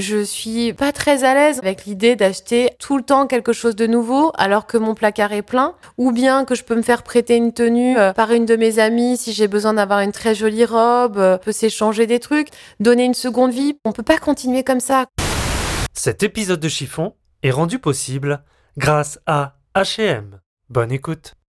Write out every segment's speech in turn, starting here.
je suis pas très à l'aise avec l'idée d'acheter tout le temps quelque chose de nouveau alors que mon placard est plein, ou bien que je peux me faire prêter une tenue euh, par une de mes amies si j'ai besoin d'avoir une très jolie robe, euh, peut s'échanger des trucs, donner une seconde vie. On peut pas continuer comme ça. Cet épisode de chiffon est rendu possible grâce à H&M. Bonne écoute.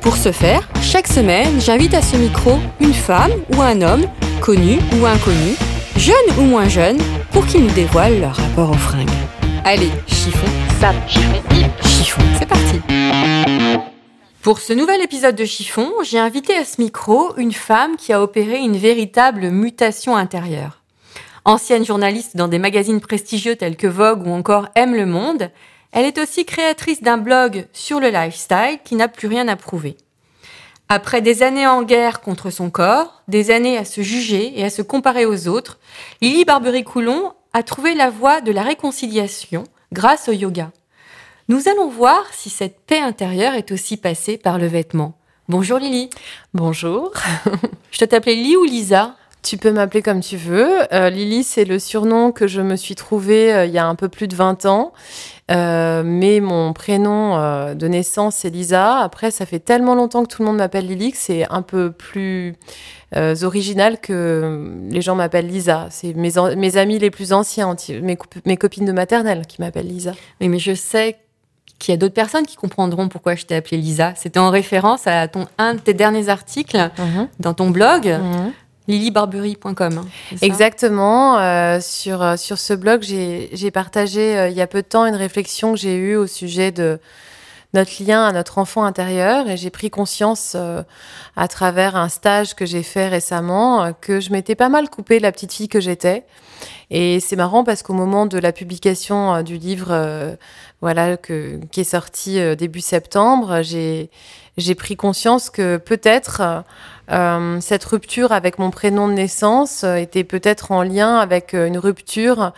Pour ce faire, chaque semaine, j'invite à ce micro une femme ou un homme, connu ou inconnu, jeune ou moins jeune, pour qu'ils nous dévoilent leur rapport aux fringues. Allez, chiffon, sap, chiffon, chiffon, c'est parti. Pour ce nouvel épisode de Chiffon, j'ai invité à ce micro une femme qui a opéré une véritable mutation intérieure. Ancienne journaliste dans des magazines prestigieux tels que Vogue ou encore Aime le Monde, elle est aussi créatrice d'un blog sur le lifestyle qui n'a plus rien à prouver. Après des années en guerre contre son corps, des années à se juger et à se comparer aux autres, Lily Barbery-Coulon a trouvé la voie de la réconciliation grâce au yoga. Nous allons voir si cette paix intérieure est aussi passée par le vêtement. Bonjour Lily. Bonjour. Je te t'appeler Lily ou Lisa? Tu peux m'appeler comme tu veux. Euh, Lily, c'est le surnom que je me suis trouvé euh, il y a un peu plus de 20 ans. Euh, mais mon prénom de naissance, c'est Lisa. Après, ça fait tellement longtemps que tout le monde m'appelle Lily que c'est un peu plus original que les gens m'appellent Lisa. C'est mes, amis les plus anciens, mes, cop- mes copines de maternelle qui m'appellent Lisa. Oui, mais je sais qu'il y a d'autres personnes qui comprendront pourquoi je t'ai appelée Lisa. C'était en référence à ton, un de tes derniers articles dans ton blog, Mhm. Hein, c'est ça? Exactement. euh, sur, euh, sur ce blog, j'ai partagé euh, il y a peu de temps une réflexion que j'ai eue au sujet de notre lien à notre enfant intérieur et j'ai pris conscience à travers un stage que j'ai fait récemment que je m'étais pas mal coupée de la petite fille que j'étais. Et c'est marrant parce qu'au moment de la publication euh, du livre, euh, voilà, qui est sorti euh, début septembre, j'ai pris conscience que peut-être cette rupture avec mon prénom de naissance était peut-être en lien avec une rupture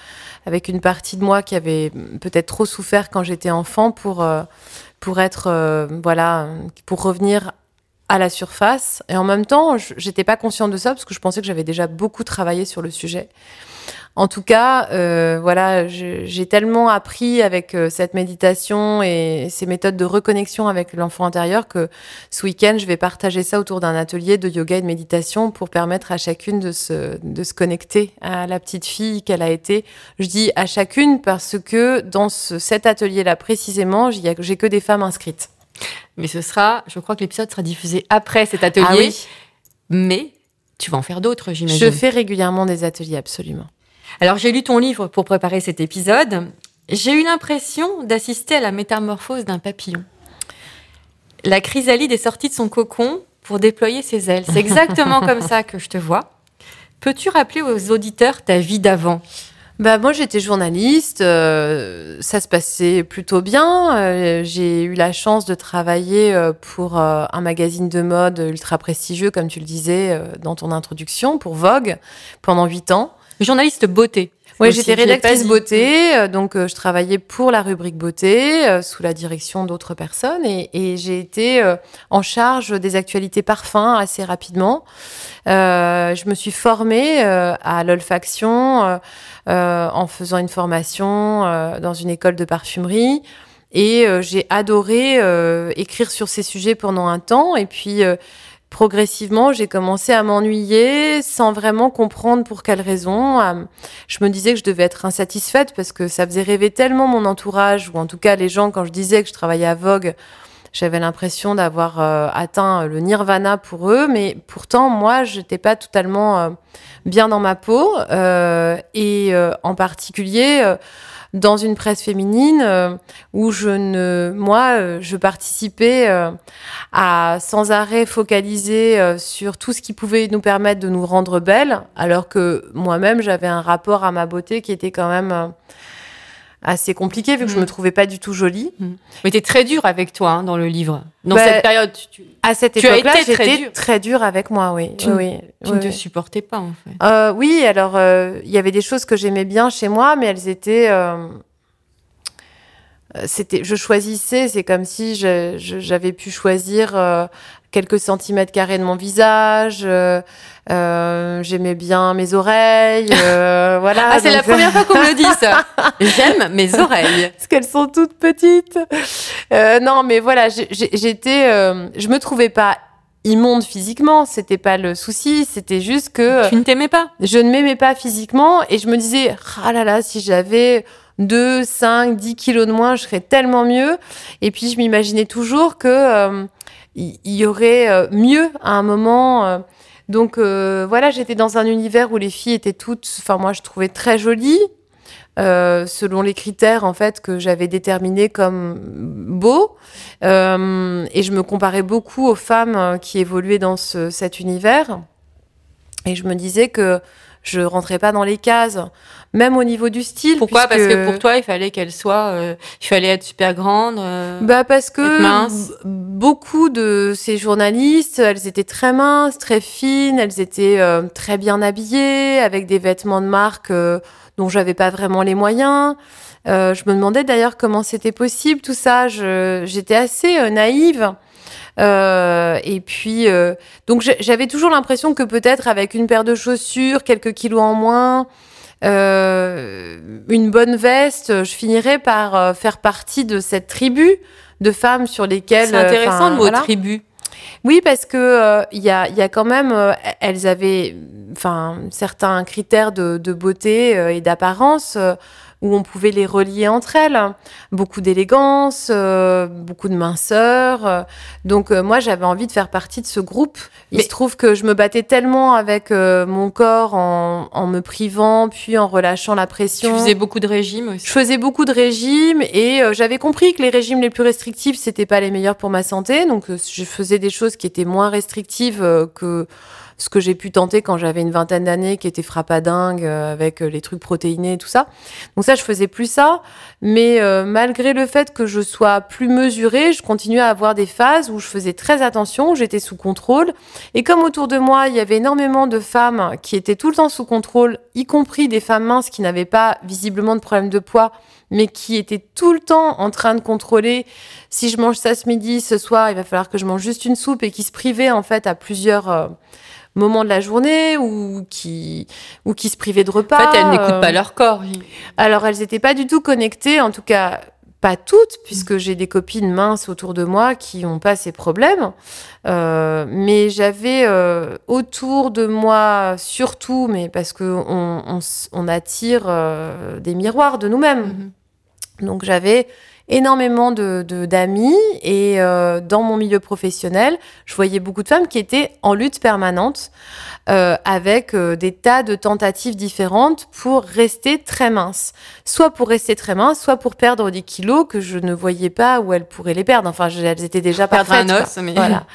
avec une partie de moi qui avait peut-être trop souffert quand j'étais enfant pour pour être voilà pour revenir à la surface. Et en même temps j'étais pas consciente de ça parce que je pensais que j'avais déjà beaucoup travaillé sur le sujet en tout cas, euh, voilà, j'ai tellement appris avec euh, cette méditation et ces méthodes de reconnexion avec l'enfant intérieur que ce week-end, je vais partager ça autour d'un atelier de yoga et de méditation pour permettre à chacune de se, de se connecter à la petite fille qu'elle a été. Je dis à chacune parce que dans ce- cet atelier-là précisément, j'ai que des femmes inscrites. Mais ce sera, je crois que l'épisode sera diffusé après cet atelier. Ah oui, Mais tu vas en faire d'autres, j'imagine. je fais régulièrement des ateliers, absolument. Alors j'ai lu ton livre pour préparer cet épisode. J'ai eu l'impression d'assister à la métamorphose d'un papillon. La chrysalide est sortie de son cocon pour déployer ses ailes. C'est exactement comme ça que je te vois. Peux-tu rappeler aux auditeurs ta vie d'avant? Bah moi j'étais journaliste, euh, ça se passait plutôt bien. Euh, j'ai eu la chance de travailler euh, pour un magazine de mode ultra prestigieux, comme tu le disais dans ton introduction, pour Vogue pendant huit ans. Journaliste beauté. Oui, j'étais rédactrice beauté, euh, donc euh, je travaillais pour la rubrique beauté euh, sous la direction d'autres personnes et, et j'ai été euh, en charge des actualités parfums assez rapidement. Euh, je me suis formée euh, à l'olfaction euh, euh, en faisant une formation euh, dans une école de parfumerie. Et euh, j'ai adoré euh, écrire sur ces sujets pendant un temps. Et puis, euh, progressivement, j'ai commencé à m'ennuyer sans vraiment comprendre pour quelle raison. Je me disais que je devais être insatisfaite parce que ça faisait rêver tellement mon entourage, ou en tout cas les gens, quand je disais que je travaillais à Vogue, j'avais l'impression d'avoir euh, atteint le nirvana pour eux, mais pourtant, moi, j'étais pas totalement euh, bien dans ma peau. euh, et en particulier, dans une presse féminine euh, où je ne, moi, euh, je participais euh, à sans arrêt focaliser sur tout ce qui pouvait nous permettre de nous rendre belles, alors que moi-même j'avais un rapport à ma beauté qui était quand même assez compliqué vu que je Mm. me trouvais pas du tout jolie. Mais t'es très dur avec toi hein, dans le livre. Dans Bah, cette période, tu, tu- À cette Tu époque-là, été très j'étais dure. très dure avec moi, oui. Tu oui, ne- oui, tu oui, ne te supportais pas en fait. Euh, oui, alors euh, il y avait des choses que j'aimais bien chez moi, mais elles étaient. euh, c'était, je choisissais. C'est comme si je- je- j'avais pu choisir quelques centimètres carrés de mon visage. euh, euh, j'aimais bien mes oreilles. euh, voilà. Ah, c'est la donc, première fois qu'on me le dit ça. J'aime mes oreilles. parce qu'elles sont toutes petites. Euh, non, mais voilà, j'étais, euh, je me trouvais pas immonde physiquement, c'était pas le souci, c'était juste que Tu ne t'aimais pas je ne m'aimais pas physiquement et je me disais, ah là là, si j'avais 2, 5, 10 kilos de moins, je serais tellement mieux. Et puis je m'imaginais toujours que euh, il y, aurait euh, mieux à un moment. euh. donc euh, voilà, j'étais dans un univers où les filles étaient toutes, enfin moi je trouvais très jolies. euh, selon les critères en fait que j'avais déterminés comme beaux Euh, et je me comparais beaucoup aux femmes euh, qui évoluaient dans ce, cet univers et je me disais que je rentrais pas dans les cases, même au niveau du style. Pourquoi? Parce que pour toi, il fallait qu'elle soit. euh, il fallait être super grande. euh, Bah parce que mince. beaucoup de ces journalistes, elles étaient très minces, très fines, elles étaient euh, très bien habillées, avec des vêtements de marque euh, dont j'avais pas vraiment les moyens. Euh, je me demandais d'ailleurs comment c'était possible tout ça. Je- J'étais assez naïve. Euh, et puis, euh, donc j'avais toujours l'impression que peut-être avec une paire de chaussures, quelques kilos en moins, euh, une bonne veste, je finirais par faire partie de cette tribu de femmes sur lesquelles. C'est intéressant le mot voilà. tribu. Oui, parce que euh, il y, a, y a quand même, euh, elles avaient, enfin, certains critères de, de beauté euh, et d'apparence où on pouvait les relier entre elles. Beaucoup d'élégance, euh, beaucoup de minceur. donc euh, moi, j'avais envie de faire partie de ce groupe. Il Mais- se trouve que je me battais tellement avec euh, mon corps en, en me privant, puis en relâchant la Tu pression. faisais beaucoup de régimes aussi. Je faisais beaucoup de régimes et euh, j'avais compris que les régimes les plus restrictifs c'était pas les meilleurs pour ma santé donc euh, je faisais des choses qui étaient moins restrictives euh, que ce que j'ai pu tenter quand j'avais une vingtaine d'années qui était frappadingue euh, avec euh, les trucs protéinés et tout ça. Donc ça je faisais plus ça mais euh, malgré le fait que je sois plus mesurée, je continuais à avoir des phases où je faisais très attention, j'étais sous contrôle et comme autour de moi, il y avait énormément de femmes qui étaient tout le temps sous contrôle, y compris des femmes minces qui n'avaient pas visiblement de problème de poids, mais qui étaient tout le temps en train de contrôler si je mange ça ce midi, ce soir, il va falloir que je mange juste une soupe et qui se privaient en fait à plusieurs moments de la journée ou qui ou qui se privaient de En repas. fait, elles n'écoutent euh, pas leur corps. alors, elles n'étaient pas du tout connectées, en tout cas pas toutes, puisque j'ai des copines minces autour de moi qui n'ont pas ces problèmes. Euh, mais j'avais euh, autour de moi, surtout, mais parce que on, on attire euh, des miroirs de nous-mêmes. Mhm. Donc j'avais énormément de de- d'amis et euh, dans mon milieu professionnel, je voyais beaucoup de femmes qui étaient en lutte permanente euh, avec euh, des tas de tentatives différentes pour rester très minces. Soit pour rester très minces, soit pour perdre des kilos que je ne voyais pas où elles pourraient les perdre. Enfin, je- elles étaient déjà Perdre parfaites. un os, mais- Voilà.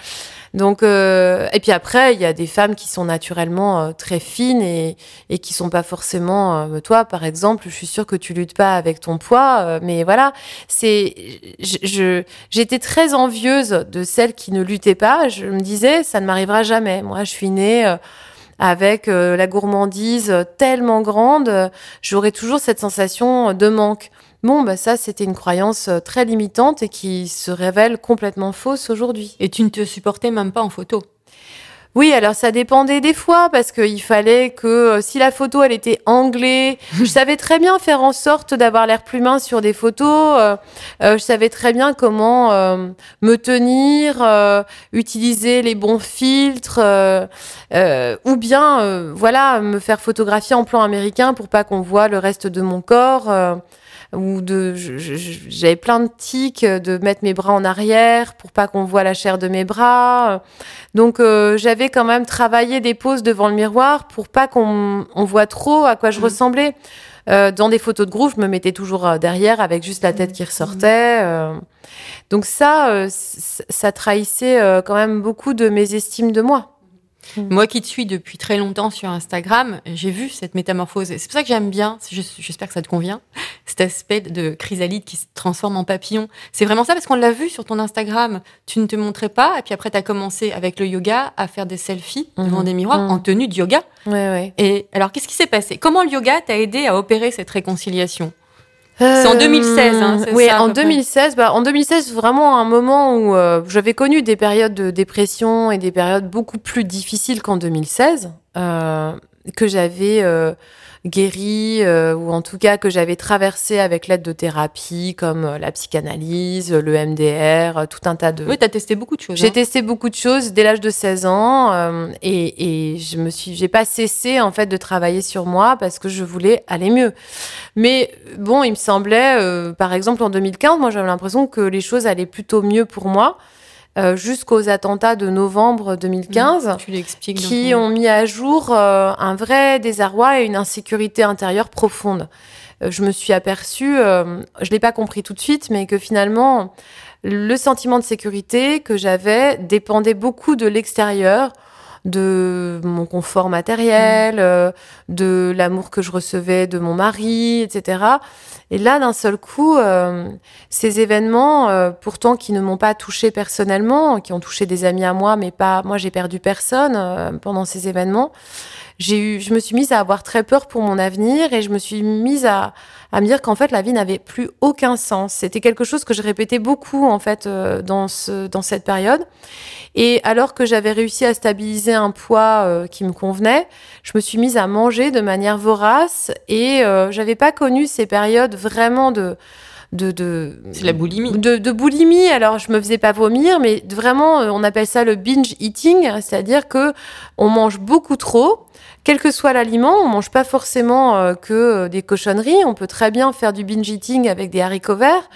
Donc, euh, et puis après, il y a des femmes qui sont naturellement euh, très fines et, et qui sont pas forcément. euh, toi, par exemple, je suis sûre que tu luttes pas avec ton poids, euh, mais voilà, c'est. je- j'étais très envieuse de celles qui ne luttaient pas. Je me disais, ça ne m'arrivera jamais. Moi, je suis née. euh, avec la gourmandise tellement grande, j'aurais toujours cette sensation de manque. Bon, bah ça, c'était une croyance euh, très limitante et qui se révèle complètement fausse aujourd'hui. Et tu ne te supportais même pas en photo. Oui, alors ça dépendait des fois parce qu'il fallait que euh, si la photo elle était anglais, je savais très bien faire en sorte d'avoir l'air plus mince sur des photos. euh, euh, je savais très bien comment me tenir, utiliser les bons filtres, ou bien voilà me faire photographier en plan américain pour pas qu'on voit le reste de mon corps. Ou de j'avais plein de tics euh, de mettre mes bras en arrière pour pas qu'on voit la chair de mes bras. Donc euh, j'avais quand même travaillé des poses devant le miroir pour pas qu'on on voit trop à quoi je Mhm. ressemblais. Euh, dans des photos de groupe, je me mettais toujours derrière avec juste la tête qui ressortait. euh. Donc ça, ça trahissait quand même beaucoup de mes estimes de moi. Moi qui te suis depuis très longtemps sur Instagram, j'ai vu cette métamorphose. C'est pour ça que j'aime bien, je- j'espère que ça te convient, cet aspect de chrysalide qui se transforme en papillon. C'est vraiment ça parce qu'on l'a vu sur ton Instagram. Tu ne te montrais pas et puis après tu as commencé avec le yoga à faire des selfies devant Mhm. des miroirs Mhm. en tenue de yoga. Ouais, ouais. Et alors qu'est-ce qui s'est passé? Comment le yoga t'a aidé à opérer cette réconciliation? C'est en 2016, hein, c'est oui, ça, en peu près 2016. Bah, en 2016, vraiment un moment où euh, j'avais connu des périodes de dépression et des périodes beaucoup plus difficiles qu'en 2016, euh, que j'avais euh, guéri euh, ou en tout cas que j'avais traversé avec l'aide de thérapies comme euh, la psychanalyse, le MDR, euh, tout un tas de. Oui, t'as testé beaucoup de choses. J'ai hein. testé beaucoup de choses dès l'âge de 16 ans euh, et, et je me suis, j'ai pas cessé en fait de travailler sur moi parce que je voulais aller mieux. Mais bon, il me semblait, euh, par exemple en 2015, moi j'avais l'impression que les choses allaient plutôt mieux pour moi euh, jusqu'aux attentats de novembre 2015 Tu l'expliques. dans qui ont mis à jour euh, un vrai désarroi et une insécurité intérieure profonde. Euh, je me suis aperçue, je l'ai pas compris tout de suite, mais que finalement, le sentiment de sécurité que j'avais dépendait beaucoup de l'extérieur, de mon confort matériel, euh, de l'amour que je recevais de mon mari, etc. Et là, d'un seul coup, euh, ces événements, euh, pourtant qui ne m'ont pas touché personnellement, qui ont touché des amis à moi, mais pas moi, j'ai perdu personne euh, pendant ces événements. J'ai eu, je me suis mise à avoir très peur pour mon avenir et je me suis mise à, à me dire qu'en fait la vie n'avait plus aucun sens. C'était quelque chose que je répétais beaucoup en fait euh, dans ce dans cette période. Et alors que j'avais réussi à stabiliser un poids euh, qui me convenait, je me suis mise à manger de manière vorace et euh, j'avais pas connu ces périodes vraiment de de, de C'est la boulimie. de, de boulimie. Alors, je me faisais pas vomir, mais vraiment, euh, on appelle ça le binge eating, c'est-à-dire que on mange beaucoup trop. Quel que soit l'aliment, on mange pas forcément euh, que euh, des cochonneries. On peut très bien faire du binge eating avec des haricots verts,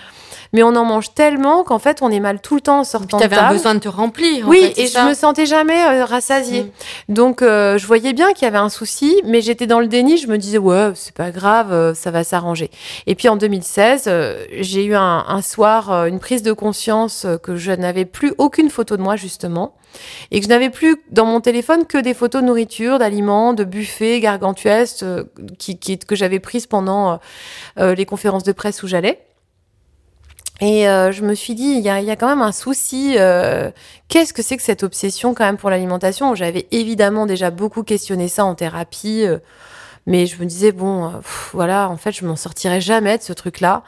mais on en mange tellement qu'en fait, on est mal tout le temps en sortant Tu avais un besoin de te remplir. en Oui, fait, et je me sentais jamais euh, rassasiée. Mm. Donc, euh, je voyais bien qu'il y avait un souci, mais j'étais dans le déni. Je me disais, ouais, c'est pas grave, euh, ça va s'arranger. Et puis en 2016, euh, j'ai eu un, un soir une prise de conscience que je n'avais plus aucune photo de moi, justement, et que je n'avais plus dans mon téléphone que des photos de nourriture, d'aliments, de buffets gargantuesques euh, qui, que j'avais prises pendant euh, euh, les conférences de presse où j'allais. Et je me suis dit, il y a, quand même un souci. Qu'est-ce que c'est que cette obsession quand même pour l'alimentation? J'avais évidemment déjà beaucoup questionné ça en thérapie, mais je me disais bon, voilà, en fait, je m'en sortirai jamais de ce truc-là.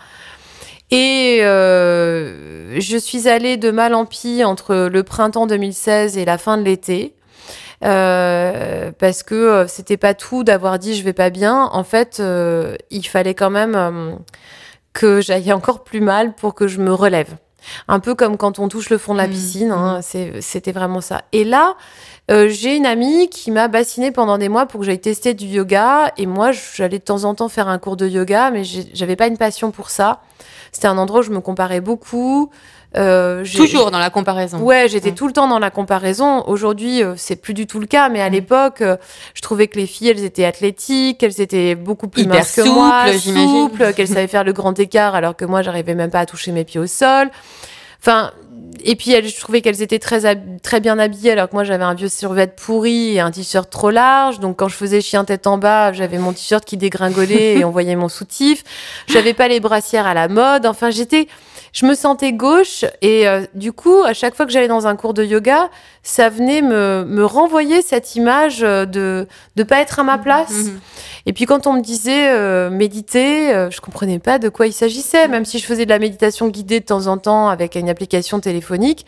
Et euh, je suis allée de mal en pis entre le printemps 2016 et la fin de l'été. Euh, parce que euh, c'était pas tout d'avoir dit je vais pas bien. En fait, euh, il fallait quand même que j'aille encore plus mal pour que je me relève. Un peu comme quand on touche le fond de la Mhm, piscine, hein, c'est- c'était vraiment ça. Et là, euh, j'ai une amie qui m'a bassinée pendant des mois pour que j'aille tester du yoga. Et moi, j'allais de temps en temps faire un cours de yoga, mais j'avais pas une passion pour ça. C'était un endroit où je me comparais beaucoup. Euh, Toujours dans la comparaison. Ouais, j'étais Ouais. tout le temps dans la comparaison. Aujourd'hui, euh, c'est plus du tout le cas, mais à Mm. l'époque, euh, je trouvais que les filles, elles étaient athlétiques, qu'elles étaient beaucoup plus Hyper minces que moi, souples, j'imagine. souples, qu'elles savaient faire le grand écart, alors que moi, j'arrivais même pas à toucher mes pieds au sol. Enfin, et puis elles, je trouvais qu'elles étaient très très bien habillées, alors que moi, j'avais un vieux survêt pourri et un t-shirt trop large. Donc, quand je faisais chien tête en bas, j'avais mon t-shirt qui dégringolait et on voyait mon soutif. J'avais pas les brassières à la mode. Enfin, j'étais je me sentais gauche et euh, du coup, à chaque fois que j'allais dans un cours de yoga, ça venait me, me renvoyer cette image euh, de de pas être à ma place. Mhm. Et puis quand on me disait euh, méditer, euh, je comprenais pas de quoi il s'agissait, même si je faisais de la méditation guidée de temps en temps avec une application téléphonique.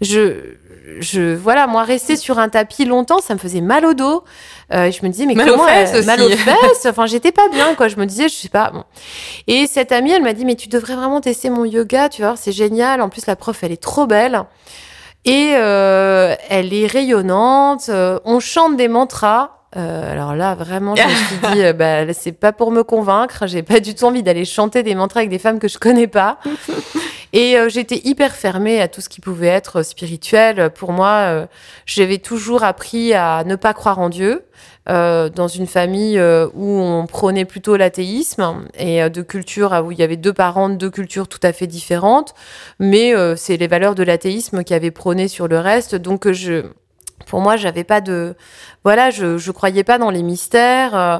Je je voilà, moi rester sur un tapis longtemps, ça me faisait mal au dos. Euh, je me disais mais Mal aux comment fesses mal aux fesses, enfin j'étais pas bien quoi, je me disais je sais pas. Bon. Et cette amie, elle m'a dit mais tu devrais vraiment tester mon yoga, tu vois, c'est génial. En plus la prof, elle est trop belle. Et euh, elle est rayonnante. euh, on chante des mantras. Euh, alors là, vraiment, je me suis dit, euh, bah, c'est pas pour me convaincre. J'ai pas du tout envie d'aller chanter des mantras avec des femmes que je connais pas. Et euh, j'étais hyper fermée à tout ce qui pouvait être spirituel. Pour moi, euh, j'avais toujours appris à ne pas croire en Dieu. euh, dans une famille euh, où on prônait plutôt l'athéisme et euh, de culture où il y avait deux parents de deux cultures tout à fait différentes, mais euh, c'est les valeurs de l'athéisme qui avaient prôné sur le reste. Donc euh, je pour moi, j'avais pas de, voilà, je, je croyais pas dans les mystères. Euh,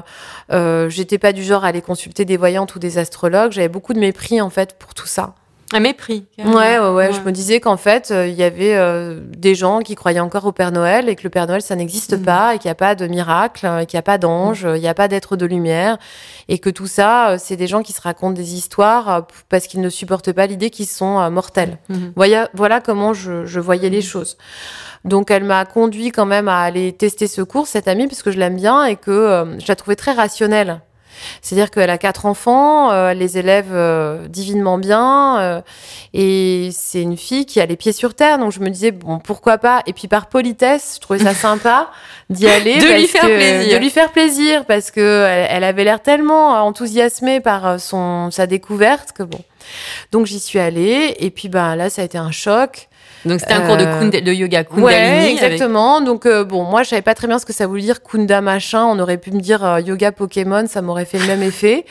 euh, J'étais pas du genre à aller consulter des voyantes ou des astrologues. J'avais beaucoup de mépris en fait pour tout ça. Un mépris. Ouais, ouais, ouais, Je me disais qu'en fait, euh, il y avait euh, des gens qui croyaient encore au Père Noël et que le Père Noël, ça n'existe Mhm. pas et qu'il n'y a pas de miracle, et qu'il n'y a pas d'ange, il n'y a pas d'être de lumière et que tout ça, euh, c'est des gens qui se racontent des histoires euh, parce qu'ils ne supportent pas l'idée qu'ils sont euh, mortels. Mhm. Voilà, voilà comment je, je voyais les choses. Donc, elle m'a conduit quand même à aller tester ce cours, cette amie, parce que je l'aime bien et que euh, je la trouvais très rationnelle. C'est-à-dire qu'elle a quatre enfants, euh, elle les élève euh, divinement bien, euh, et c'est une fille qui a les pieds sur terre. Donc je me disais bon pourquoi pas? Et puis par politesse, je trouvais ça sympa d'y aller, De lui faire que- plaisir. de lui faire plaisir, parce que elle, elle avait l'air tellement enthousiasmée par son sa découverte que bon. Donc j'y suis allée, et puis ben là ça a été un choc. Donc c'était un cours de, Euh, de yoga Kundalini. Ouais, avec- exactement. Donc euh, bon, moi je savais pas très bien ce que ça voulait dire Kunda machin. On aurait pu me dire euh, yoga Pokémon, ça m'aurait fait le même effet.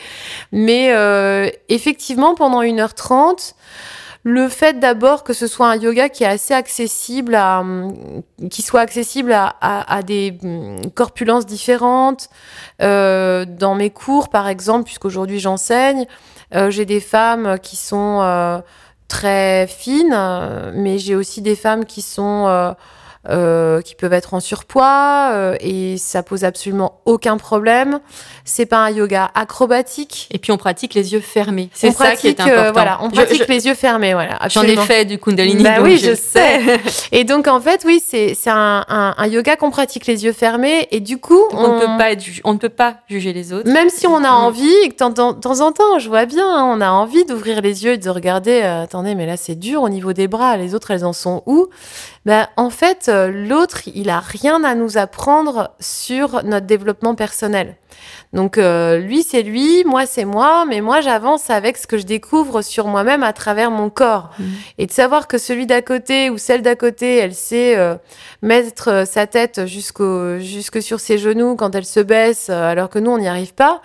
Mais euh, effectivement, pendant 1h30, le fait d'abord que ce soit un yoga qui est assez accessible à, hum, qui soit accessible à, à, à des hum, corpulences différentes. Euh, dans mes cours, par exemple, puisqu'aujourd'hui j'enseigne, euh, j'ai des femmes qui sont euh, très fines, euh, mais j'ai aussi des femmes qui sont euh, euh, qui peuvent être en surpoids euh, et ça pose absolument aucun problème. C'est pas un yoga acrobatique. Et puis on pratique les yeux fermés. C'est ça qui est pratique, euh, important. voilà, on pratique je- les yeux fermés. Voilà, J'en ai fait du Kundalini. Bah oui, je sais. Et donc en fait, oui, c'est un, un, un yoga qu'on pratique les yeux fermés et du coup, on ne peut pas être ju- on ne peut pas juger les autres. Même si on a Mm. envie, et que de temps en temps, je vois bien, hein, on a envie d'ouvrir les yeux et de regarder, euh, attendez, mais là c'est dur au niveau des bras, les autres elles en sont où? Ben, En fait, euh, l'autre, il a rien à nous apprendre sur notre développement personnel. Donc euh, lui c'est lui, moi c'est moi, mais moi j'avance avec ce que je découvre sur moi-même à travers mon corps. Mhm. Et de savoir que celui d'à côté ou celle d'à côté, elle sait euh, mettre euh, sa tête jusqu'au jusque sur ses genoux quand elle se baisse, euh, alors que nous on n'y arrive pas.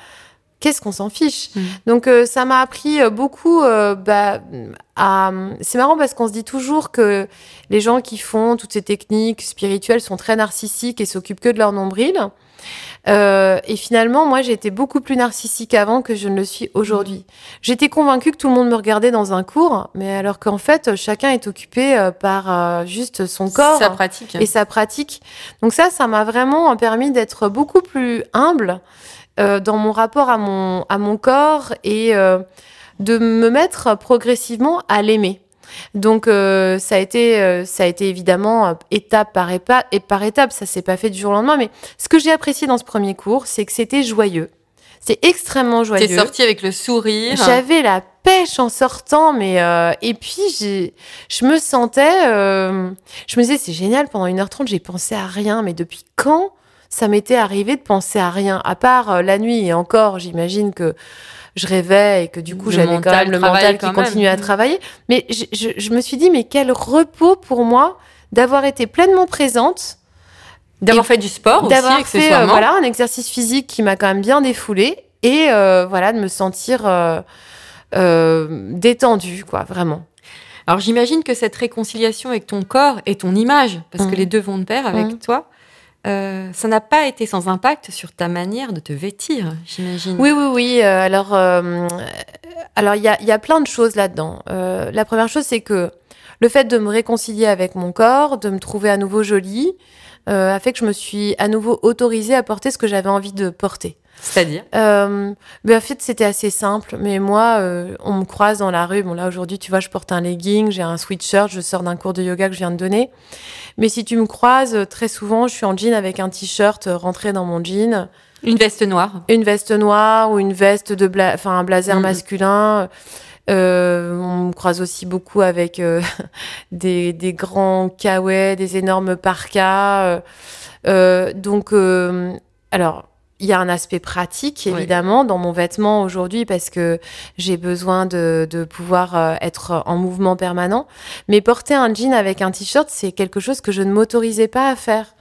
Qu'est-ce qu'on s'en fiche Mhm. Donc euh, ça m'a appris euh, beaucoup. euh, bah, à... C'est marrant parce qu'on se dit toujours que les gens qui font toutes ces techniques spirituelles sont très narcissiques et s'occupent que de leur nombril. Euh, et finalement, moi, j'étais beaucoup plus narcissique avant que je ne le suis aujourd'hui. J'étais convaincue que tout le monde me regardait dans un cours, mais alors qu'en fait, chacun est occupé euh, par euh, juste son corps Ça pratique. et sa pratique. Donc ça, ça m'a vraiment permis d'être beaucoup plus humble dans mon rapport à mon, à mon corps et euh, de me mettre progressivement à l'aimer. Donc euh, ça a été euh, ça a été évidemment euh, étape par étape et par étape ça s'est pas fait du jour au lendemain mais ce que j'ai apprécié dans ce premier cours c'est que c'était joyeux c'est extrêmement joyeux T'es sorti avec le sourire. j'avais la pêche en sortant, mais euh, et puis j'ai, je me sentais, euh, je me disais c'est génial. Pendant 1h30, j'ai pensé à rien, mais depuis quand ça m'était arrivé de penser à rien, à part euh, la nuit et encore, j'imagine que je rêvais et que du coup j'avais quand même le mental qui continuait à Mhm. travailler. Mais je, je, je me suis dit mais quel repos pour moi d'avoir été pleinement présente D'avoir fait du sport aussi, d'avoir fait euh, voilà un exercice physique qui m'a quand même bien défoulé et euh, voilà de me sentir euh, détendue quoi vraiment Alors j'imagine que cette réconciliation avec ton corps et ton image, parce que Mhm. les deux vont de pair avec Mhm. toi, euh, ça n'a pas été sans impact sur ta manière de te vêtir, j'imagine. oui oui oui euh, alors euh, alors il y y a plein de choses là-dedans Euh, la première chose c'est que le fait de me réconcilier avec mon corps de me trouver à nouveau jolie a fait que je me suis à nouveau autorisée à porter ce que j'avais envie de porter C'est-à-dire? Euh, ben, en fait, c'était assez simple. Mais moi, euh, on me croise dans la rue. Bon, là, aujourd'hui, tu vois, je porte un legging, j'ai un sweatshirt, je sors d'un cours de yoga que je viens de donner. Mais si tu me croises, euh, très souvent, je suis en jean avec un t-shirt euh, rentré dans mon jean, Une veste noire. une veste noire ou une veste de bla... enfin, un blazer Mhm. masculin. Euh, on me croise aussi beaucoup avec euh, des, des grands kawaii, des énormes parkas. euh, euh, donc, euh, alors, il y a un aspect pratique, Oui. évidemment, dans mon vêtement aujourd'hui, parce que j'ai besoin de, de pouvoir euh, être en mouvement permanent. Mais porter un jean avec un t-shirt, c'est quelque chose que je ne m'autorisais pas à faire.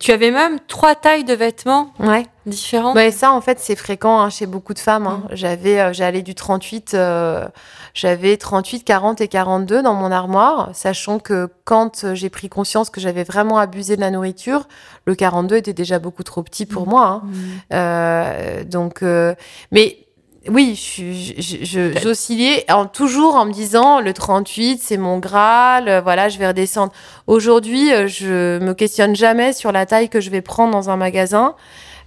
Tu avais même trois tailles de vêtements. Ouais. Différentes Ouais, ça, en fait, c'est fréquent hein, chez beaucoup de femmes. hein. J'avais, euh, j'allais du 38, euh, j'avais 38, 40 et 42 dans mon armoire, sachant que quand euh, j'ai pris conscience que j'avais vraiment abusé de la nourriture, le 42 était déjà beaucoup trop petit pour moi. hein. Euh, donc, euh, mais oui, je je- en, toujours en me disant le 38, c'est mon Graal, voilà, je vais redescendre. Aujourd'hui, je me questionne jamais sur la taille que je vais prendre dans un magasin.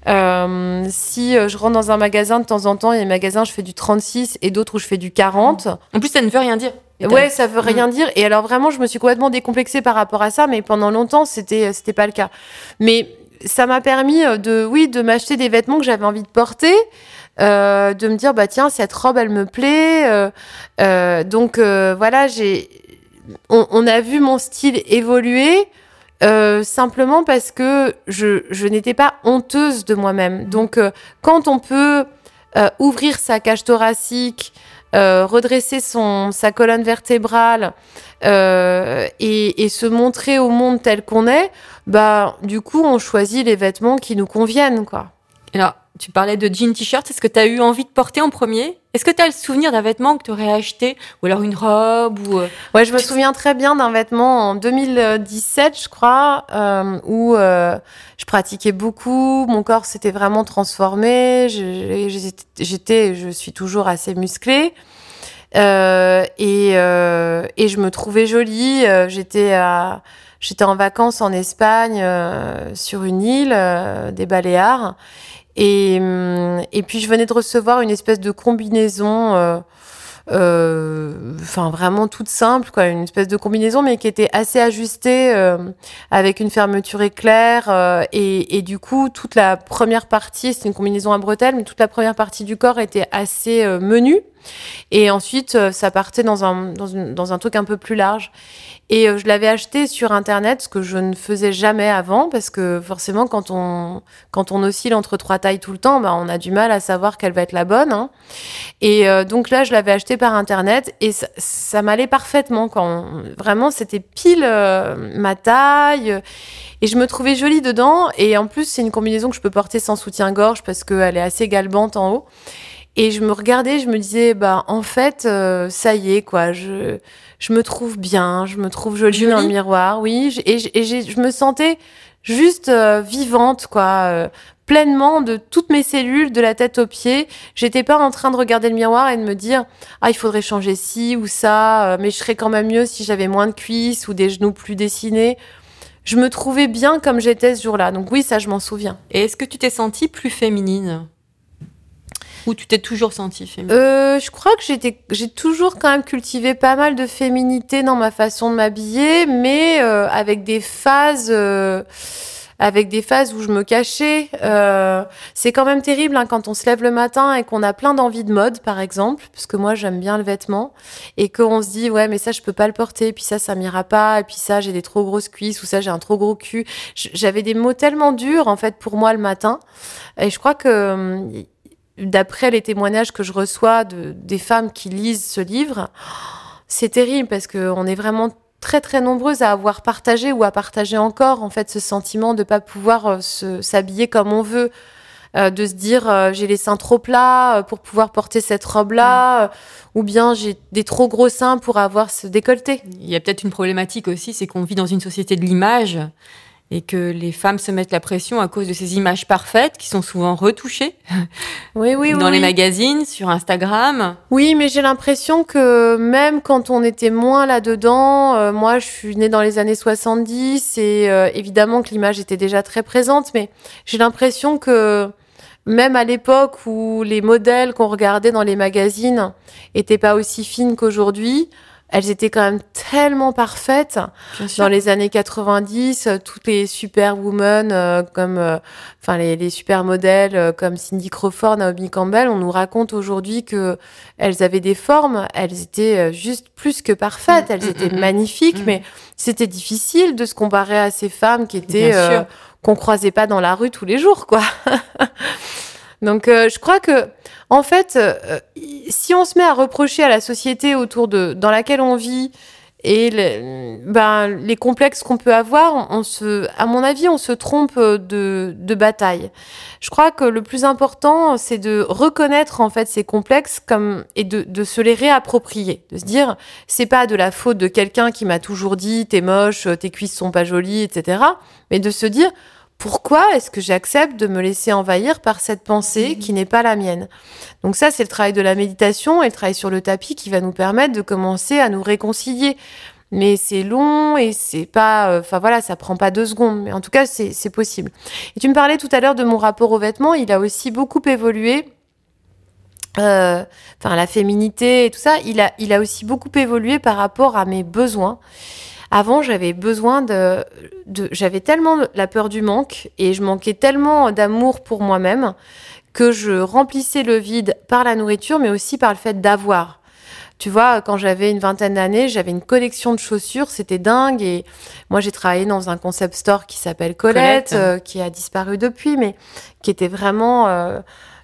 Euh, si euh, je rentre dans un magasin de temps en temps, il y a des magasins où je fais du 36 et d'autres où je fais du 40. En plus, ça ne veut rien dire. Ouais, ça veut rien dire. Et alors vraiment, je me suis complètement décomplexée par rapport à ça, mais pendant longtemps, c'était c'était pas le cas. Mais ça m'a permis euh, de, oui, de m'acheter des vêtements que j'avais envie de porter, euh, de me dire bah tiens, cette robe, elle me plaît. euh, euh, donc euh, voilà, j'ai, on, on a vu mon style évoluer. Euh, simplement parce que je, je n'étais pas honteuse de moi-même. Donc, euh, quand on peut euh, ouvrir sa cage thoracique, euh, redresser son, sa colonne vertébrale euh, et, et se montrer au monde tel qu'on est, bah, du coup, on choisit les vêtements qui nous conviennent, quoi. Alors, tu parlais de jean t-shirt. Est-ce que tu as eu envie de porter en premier? Est-ce que tu as le souvenir d'un vêtement que tu aurais acheté? Ou alors une robe ou, euh, Ouais, je me souviens très bien d'un vêtement en 2017, je crois, euh, où euh, je pratiquais beaucoup, mon corps s'était vraiment transformé, j'étais, je suis toujours assez musclée. Et, je me trouvais jolie. J'étais en vacances en Espagne sur une île des Baléares. Et, hum, et puis je venais de recevoir une espèce de combinaison, euh, euh, enfin vraiment toute simple, quoi, une espèce de combinaison, mais qui était assez ajustée, euh, avec une fermeture éclair. euh, et, et du coup, toute la première partie, c'est une combinaison à bretelles, mais toute la première partie du corps était assez euh, menue. Et ensuite, euh, ça partait dans un, dans, dans un truc un peu plus large. Et euh, je l'avais acheté sur Internet, ce que je ne faisais jamais avant, parce que forcément, quand on, quand on oscille entre trois tailles tout le temps, bah, on a du mal à savoir quelle va être la bonne. hein. Et euh, donc là, je l'avais acheté par Internet et ça, m'allait parfaitement. Quand Vraiment, c'était pile ma taille. Et je me trouvais jolie dedans. Et en plus, c'est une combinaison que je peux porter sans soutien-gorge parce qu'elle est assez galbante en haut. Et je me regardais, je me disais, bah, en fait, euh, ça y est, quoi. Je, je me trouve bien, je me trouve jolie, Jolie. dans le miroir, oui. Et, j- et je me sentais juste euh, vivante, quoi. euh, pleinement de toutes mes cellules, de la tête aux pieds. J'étais pas en train de regarder le miroir et de me dire, ah, il faudrait changer ci ou ça, euh, mais je serais quand même mieux si j'avais moins de cuisses ou des genoux plus dessinés. Je me trouvais bien comme j'étais ce jour-là. Donc oui, ça, je m'en souviens. Et est-ce que tu t'es sentie plus féminine? Ou tu t'es toujours sentie féminine? Euh, je crois que j'ai toujours quand même cultivé pas mal de féminité dans ma façon de m'habiller, mais euh, avec des phases, euh, avec des phases où je me cachais. Euh, c'est quand même terrible hein, quand on se lève le matin et qu'on a plein d'envie de mode, par exemple, parce que moi j'aime bien le vêtement, et qu'on se dit ouais mais ça je peux pas le porter, puis ça ça m'ira pas, et puis ça j'ai des trop grosses cuisses ou ça j'ai un trop gros cul. J'avais des mots tellement durs en fait pour moi le matin, et je crois que hum, d'après les témoignages que je reçois de, des femmes qui lisent ce livre, c'est terrible parce qu'on est vraiment très très nombreuses à avoir partagé ou à partager encore en fait ce sentiment de pas pouvoir euh, s'habiller comme on veut. euh, de se dire euh, j'ai les seins trop plats euh, pour pouvoir porter cette robe là euh, ou bien j'ai des trop gros seins pour avoir ce décolleté Il y a peut-être une problématique aussi, c'est qu'on vit dans une société de l'image et que les femmes se mettent la pression à cause de ces images parfaites qui sont souvent retouchées oui oui dans oui, les magazines, sur Instagram. Oui, mais j'ai l'impression que même quand on était moins là-dedans, euh, moi je suis née dans les années 70 et euh, évidemment que l'image était déjà très présente, mais j'ai l'impression que même à l'époque où les modèles qu'on regardait dans les magazines étaient pas aussi fines qu'aujourd'hui, elles étaient quand même tellement parfaites. Dans les années 90, euh, toutes les superwomen euh, comme, euh, enfin les, les supermodèles euh, comme Cindy Crawford, Naomi Campbell, on nous raconte aujourd'hui que elles avaient des formes, elles étaient juste plus que parfaites, elles mm, étaient mm, magnifiques, mm. mais c'était difficile de se comparer à ces femmes qui étaient qu'on croisait pas dans la rue tous les jours, quoi. Donc euh, je crois que en fait, euh, si on se met à reprocher à la société autour de dans laquelle on vit Et ben, les complexes qu'on peut avoir, on se, à mon avis, on se trompe de, de bataille. Je crois que le plus important, c'est de reconnaître en fait ces complexes comme et de, de se les réapproprier, de se dire c'est pas de la faute de quelqu'un qui m'a toujours dit t'es moche, tes cuisses sont pas jolies, etc. Mais de se dire pourquoi est-ce que j'accepte de me laisser envahir par cette pensée qui n'est pas la mienne? Donc ça, c'est le travail de la méditation et le travail sur le tapis qui va nous permettre de commencer à nous réconcilier. Mais c'est long et c'est pas, euh, enfin voilà, ça prend pas deux secondes. Mais en tout cas, c'est c'est possible. Et tu me parlais tout à l'heure de mon rapport aux vêtements. Il a aussi beaucoup évolué. Euh, Enfin, la féminité et tout ça, il a, il a aussi beaucoup évolué par rapport à mes besoins. Avant, j'avais besoin de, de j'avais tellement la peur du manque et je manquais tellement d'amour pour moi-même que je remplissais le vide par la nourriture, mais aussi par le fait d'avoir. Tu vois, quand j'avais une vingtaine d'années, j'avais une collection de chaussures, c'était dingue. Et moi, j'ai travaillé dans un concept store qui s'appelle Colette, Colette. euh, qui a disparu depuis, mais qui était vraiment. euh,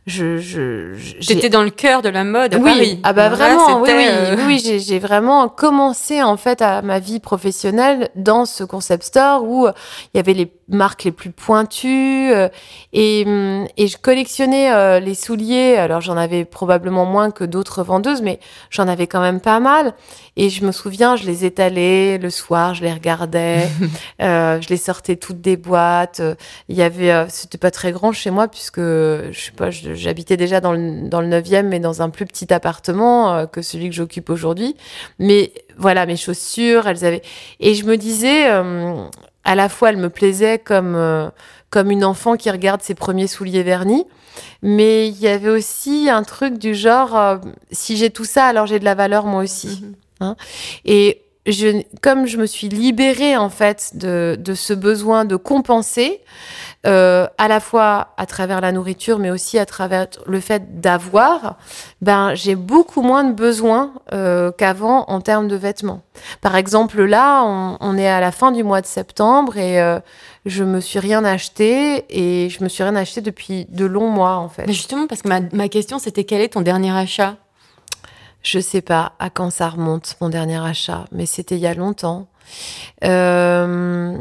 je, je, J'étais dans le cœur de la mode à oui, Paris. ah bah Là, vraiment, oui, c'était, oui, euh, oui, oui, j'ai, j'ai vraiment commencé en fait à ma vie professionnelle dans ce concept store où euh, il y avait les marques les plus pointues euh, et, hum, et je collectionnais euh, les souliers. Alors j'en avais probablement moins que d'autres vendeuses, mais j'en avais quand même pas mal. Et je me souviens, je les étalais le soir, je les regardais, je les sortais toutes des boîtes. Il y avait, c'était pas très grand chez moi puisque je sais pas, je- j'habitais déjà dans le dans le 9e, mais dans un plus petit appartement euh, que celui que j'occupe aujourd'hui. Mais voilà, mes chaussures, elles avaient. Et je me disais, euh, à la fois, elles me plaisaient comme euh, comme une enfant qui regarde ses premiers souliers vernis. Mais il y avait aussi un truc du genre, si j'ai tout ça, alors j'ai de la valeur moi aussi. Hein Et je, comme je me suis libérée en fait de, de ce besoin de compenser, euh, à la fois à travers la nourriture, mais aussi à travers le fait d'avoir, ben j'ai beaucoup moins de besoins euh, qu'avant en termes de vêtements. Par exemple, là, on, on est à la fin du mois de septembre et euh, je me suis rien acheté et je me suis rien acheté depuis de longs mois en fait. Mais justement, parce que ma, ma question, c'était quel est ton dernier achat? Je sais pas à quand ça remonte, mon dernier achat, mais c'était il y a longtemps. Euh,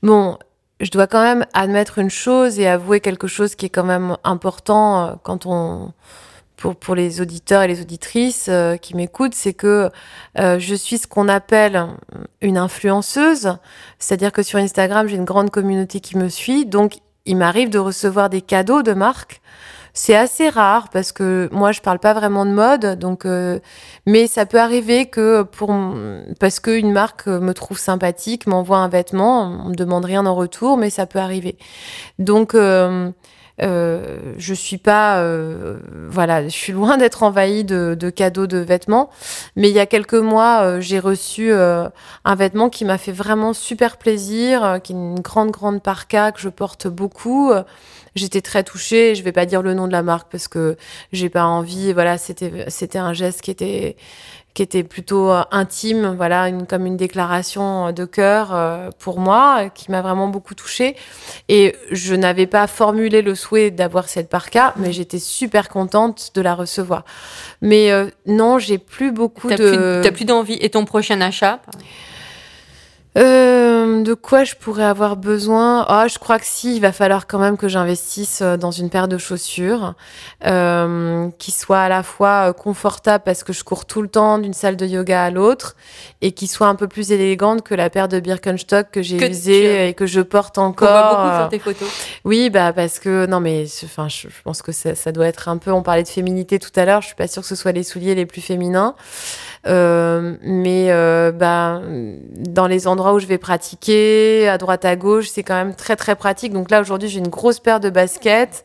bon, je dois quand même admettre une chose et avouer quelque chose qui est quand même important euh, quand on. Pour, pour les auditeurs et les auditrices euh, qui m'écoutent, c'est que euh, je suis ce qu'on appelle une influenceuse. C'est-à-dire que sur Instagram, j'ai une grande communauté qui me suit. Donc, il m'arrive de recevoir des cadeaux de marques. C'est assez rare parce que moi, je parle pas vraiment de mode. Donc, euh, mais ça peut arriver que pour parce qu'une marque me trouve sympathique, m'envoie un vêtement, on me demande rien en retour, mais ça peut arriver. Donc euh, euh, je suis pas, euh, voilà, je suis loin d'être envahie de, de cadeaux de vêtements. Mais il y a quelques mois, euh, j'ai reçu euh, un vêtement qui m'a fait vraiment super plaisir, euh, qui est une grande grande parka que je porte beaucoup. J'étais très touchée. Je vais pas dire le nom de la marque parce que j'ai pas envie. Voilà, c'était c'était un geste qui était qui était plutôt euh, intime, voilà, une, comme une déclaration de cœur euh, pour moi, euh, qui m'a vraiment beaucoup touchée. Et je n'avais pas formulé le souhait d'avoir cette parka, mais j'étais super contente de la recevoir. Mais euh, non, j'ai plus beaucoup de. t'as plus d'envie. Et ton prochain achat Euh, de quoi je pourrais avoir besoin? Ah, je crois que si, il va falloir quand même que j'investisse euh, dans une paire de chaussures euh, qui soit à la fois euh, confortable parce que je cours tout le temps d'une salle de yoga à l'autre et qui soit un peu plus élégante que la paire de Birkenstock que j'ai usée et que je porte encore. voit beaucoup sur tes photos. oui, bah parce que non mais enfin je, je pense que ça, ça doit être un peu. On parlait de féminité tout à l'heure. Je suis pas sûre que ce soit les souliers les plus féminins, mais euh, bah dans les endroits où je vais pratiquer, à droite à gauche, c'est quand même très très pratique. Donc là aujourd'hui j'ai une grosse paire de baskets.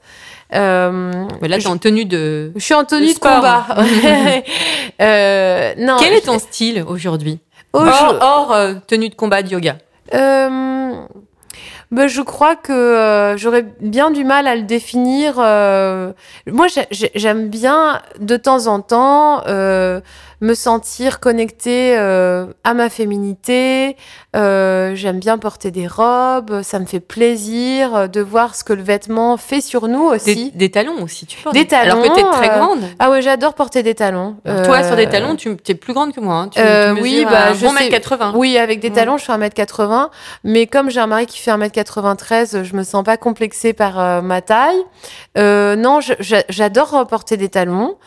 Euh, Mais là, t'es en tenue de. je suis en tenue de combat. euh, non. Quel est ton style aujourd'hui? Hors, euh, tenue de combat de yoga. Euh, Ben, je crois que euh, j'aurais bien du mal à le définir. euh, Moi, j'ai- j'ai- j'aime bien de temps en temps euh, me sentir connectée euh, à ma féminité. Euh, j'aime bien porter des robes. Ça me fait plaisir euh, de voir ce que le vêtement fait sur nous aussi. des talons aussi, tu portes. Des Alors que t'es talons, très grande. Ah ouais, j'adore porter des talons. Toi, sur des talons, tu es plus grande que moi. hein. Tu, euh, tu oui, bah, un je bon sais- mètre 80. Oui, avec des talons, je fais 1m80. Mais comme j'ai un mari qui fait 1m93, je me sens pas complexée par euh, ma taille. Euh, non, j'adore porter des talons.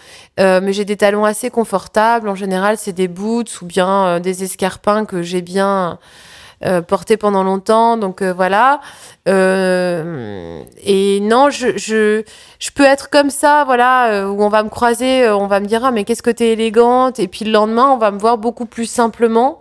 euh, mais j'ai des talons assez confortables. En général, c'est des boots ou bien des escarpins que j'ai bien euh, portés pendant longtemps. Donc euh, voilà. Euh, et non, je, je, je peux être comme ça, voilà, où on va me croiser, on va me dire, ah, mais qu'est-ce que t'es élégante? Et puis le lendemain, on va me voir beaucoup plus simplement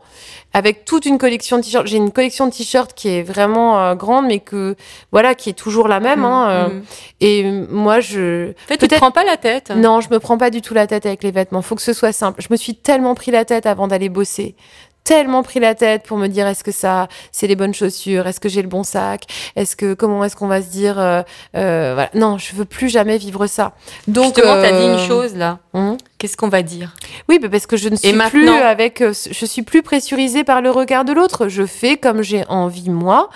avec toute une collection de t-shirts. J'ai une collection de t-shirts qui est vraiment euh, grande, mais que voilà, qui est toujours la même. hein, euh, Mhm. Et moi, je En fait, tu te prends pas la tête. non, je me prends pas du tout la tête avec les vêtements. Faut que ce soit simple. Je me suis tellement pris la tête avant d'aller bosser. Tellement pris la tête pour me dire est-ce que ça c'est les bonnes chaussures, est-ce que j'ai le bon sac, est-ce que comment est-ce qu'on va se dire euh, euh, voilà. Non, je veux plus jamais vivre ça. Donc Justement, t'as dit euh, une chose là. hum? Qu'est-ce qu'on va dire? Oui, mais parce que je ne suis plus avec, euh, je suis plus pressurisée par le regard de l'autre. Je fais comme j'ai envie moi.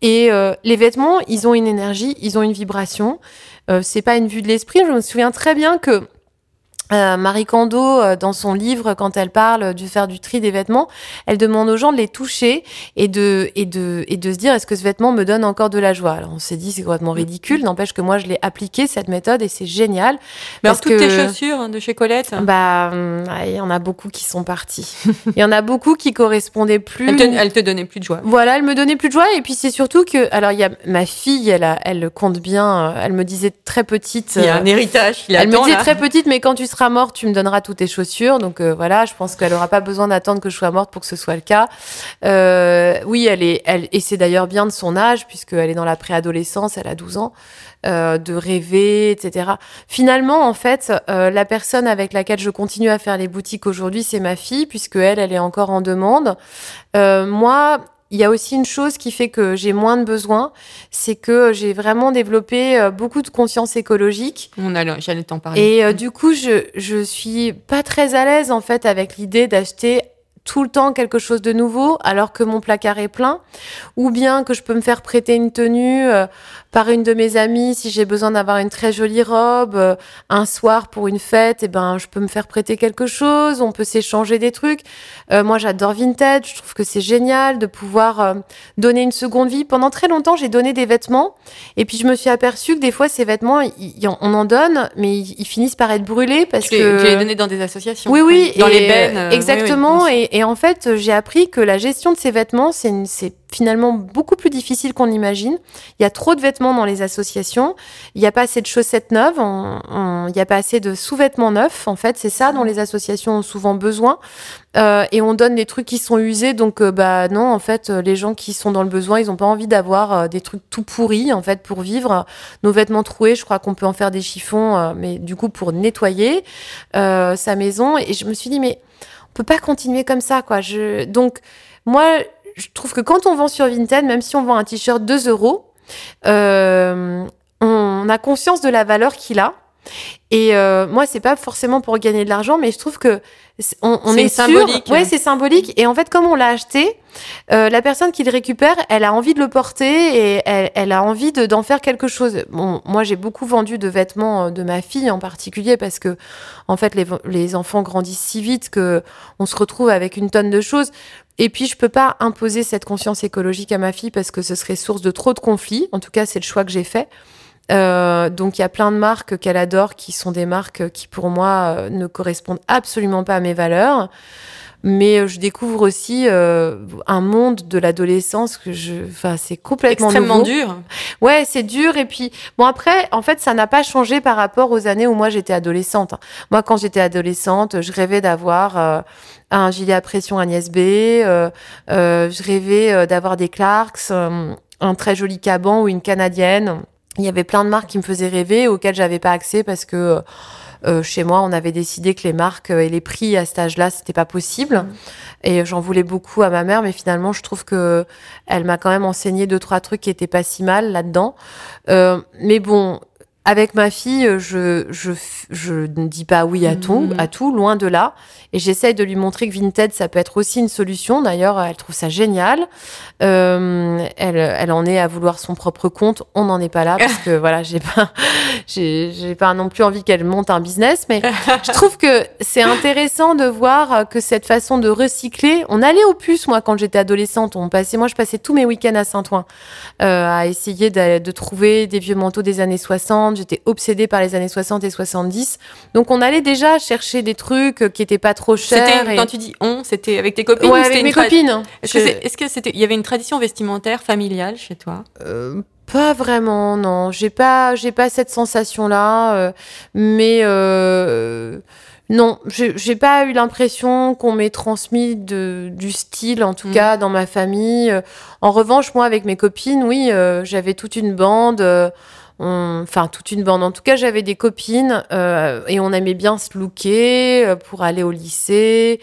Et euh, les vêtements, ils ont une énergie, ils ont une vibration. Euh, c'est pas une vue de l'esprit. Je me souviens très bien que euh, Marie Kondo, euh, dans son livre, quand elle parle du faire du tri des vêtements, elle demande aux gens de les toucher et de et de et de se dire est-ce que ce vêtement me donne encore de la joie? Alors on s'est dit c'est complètement ridicule. N'empêche que moi je l'ai appliqué cette méthode et c'est génial. Mais Parce toutes tes chaussures hein, de chez Colette, Bah, hum, il y en a beaucoup qui sont partis. Il y en a beaucoup qui correspondaient plus. elles te, te donnaient plus de joie. Voilà, elle me donnait plus de joie. Et puis c'est surtout que, alors il y a ma fille, elle, a, elle compte bien. euh, Elle me disait très petite. Il y a un héritage. Il elle me disait là. très petite, mais quand tu seras morte, tu me donneras toutes tes chaussures. Donc euh, voilà, je pense qu'elle aura pas besoin d'attendre que je sois morte pour que ce soit le cas. Euh, oui, elle est, elle, et c'est d'ailleurs bien de son âge puisqu'elle est dans la préadolescence, elle a 12 ans, euh, de rêver, etc. Finalement, en fait, la personne avec laquelle je continue à faire les boutiques aujourd'hui, c'est ma fille puisque elle, elle est encore en demande. Moi. Il y a aussi une chose qui fait que j'ai moins de besoins, c'est que j'ai vraiment développé euh, beaucoup de conscience écologique On allait- J'allais t'en parler. et euh, du coup, je, je suis pas très à l'aise en fait avec l'idée d'acheter tout le temps quelque chose de nouveau alors que mon placard est plein ou bien que je peux me faire prêter une tenue euh, par une de mes amies si j'ai besoin d'avoir une très jolie robe euh, un soir pour une fête et ben je peux me faire prêter quelque chose on peut s'échanger des trucs Euh, moi j'adore vintage je trouve que c'est génial de pouvoir euh, donner une seconde vie pendant très longtemps j'ai donné des vêtements et puis je me suis aperçue que des fois ces vêtements on en donne mais ils, finissent par être brûlés parce tu, que tu les donnais dans des associations. oui, oui. Dans et, les bennes. euh, oui, Exactement. oui. Et, et en fait, j'ai appris que la gestion de ces vêtements, c'est une- c'est finalement beaucoup plus difficile qu'on l'imagine. Il y a trop de vêtements dans les associations. Il n'y a pas assez de chaussettes neuves. Il n'y a pas assez de sous-vêtements neufs. En fait, c'est ça dont les associations ont souvent besoin. Euh, et on donne des trucs qui sont usés. Donc, euh, bah non, en fait, euh, les gens qui sont dans le besoin, ils n'ont pas envie d'avoir euh, des trucs tout pourris, en fait, pour vivre. Nos vêtements troués, je crois qu'on peut en faire des chiffons, mais du coup, pour nettoyer sa maison. Et je me suis dit, mais on peut pas continuer comme ça, quoi. Je... Donc, moi, je trouve que quand on vend sur Vinted, même si on vend un t-shirt 2 euros, euh, on a conscience de la valeur qu'il a. Et euh, moi, c'est pas forcément pour gagner de l'argent, mais je trouve que c'est- on, est symbolique. Sûr, ouais, c'est symbolique. Et en fait, comme on l'a acheté, euh, la personne qui le récupère, elle a envie de le porter et elle, elle a envie de- d'en faire quelque chose. Bon, moi, j'ai beaucoup vendu de vêtements euh, de ma fille en particulier parce que, en fait, les, les enfants grandissent si vite que on se retrouve avec une tonne de choses. Et puis, je peux pas imposer cette conscience écologique à ma fille parce que ce serait source de trop de conflits. En tout cas, c'est le choix que j'ai fait. Euh, donc il y a plein de marques qu'elle adore qui sont des marques qui pour moi euh, ne correspondent absolument pas à mes valeurs. Mais euh, je découvre aussi euh, un monde de l'adolescence que je, enfin c'est complètement Extrêmement nouveau. dur. Ouais, c'est dur. Et puis, bon, après, en fait, ça n'a pas changé par rapport aux années où moi j'étais adolescente. Moi, quand j'étais adolescente, je rêvais d'avoir euh, un gilet à pression Agnès B. Je rêvais d'avoir des Clarks, un très joli caban ou une canadienne. Il y avait plein de marques qui me faisaient rêver, auxquelles j'avais pas accès parce que Euh, chez moi, on avait décidé que les marques et les prix à cet âge-là, c'était pas possible. Et j'en voulais beaucoup à ma mère, mais finalement, je trouve que elle m'a quand même enseigné deux trois trucs qui étaient pas si mal là-dedans. Euh, mais bon, avec ma fille, je, je, je ne dis pas oui à tout, Mhm. à tout, loin de là. Et j'essaye de lui montrer que Vinted, ça peut être aussi une solution. D'ailleurs, elle trouve ça génial. Euh, elle, elle en est à vouloir son propre compte. On n'en est pas là parce que voilà, j'ai pas, j'ai, j'ai pas non plus envie qu'elle monte un business. Mais je trouve que c'est intéressant de voir que cette façon de recycler. On allait aux puces, moi, quand j'étais adolescente. On passait, moi, je passais tous mes week-ends à Saint-Ouen euh, à essayer de, de trouver des vieux manteaux des années 60. J'étais obsédée par les années 60 et 70. Donc, on allait déjà chercher des trucs qui étaient pas trop chers. Et- quand tu dis on, c'était avec tes copines Ouais, ou avec mes tra- copines. Est-ce que Je- que c'était il y avait une tradition vestimentaire familiale chez toi? Euh, pas vraiment, non. J'ai pas, j'ai pas cette sensation-là. euh, mais euh, non, j'ai pas eu l'impression qu'on m'ait transmis de, du style, en tout Mm. cas dans ma famille. Euh, En revanche, moi, avec mes copines, oui, euh, j'avais toute une bande. Euh, Enfin, toute une bande. En tout cas, j'avais des copines euh, et on aimait bien se looker euh, pour aller au lycée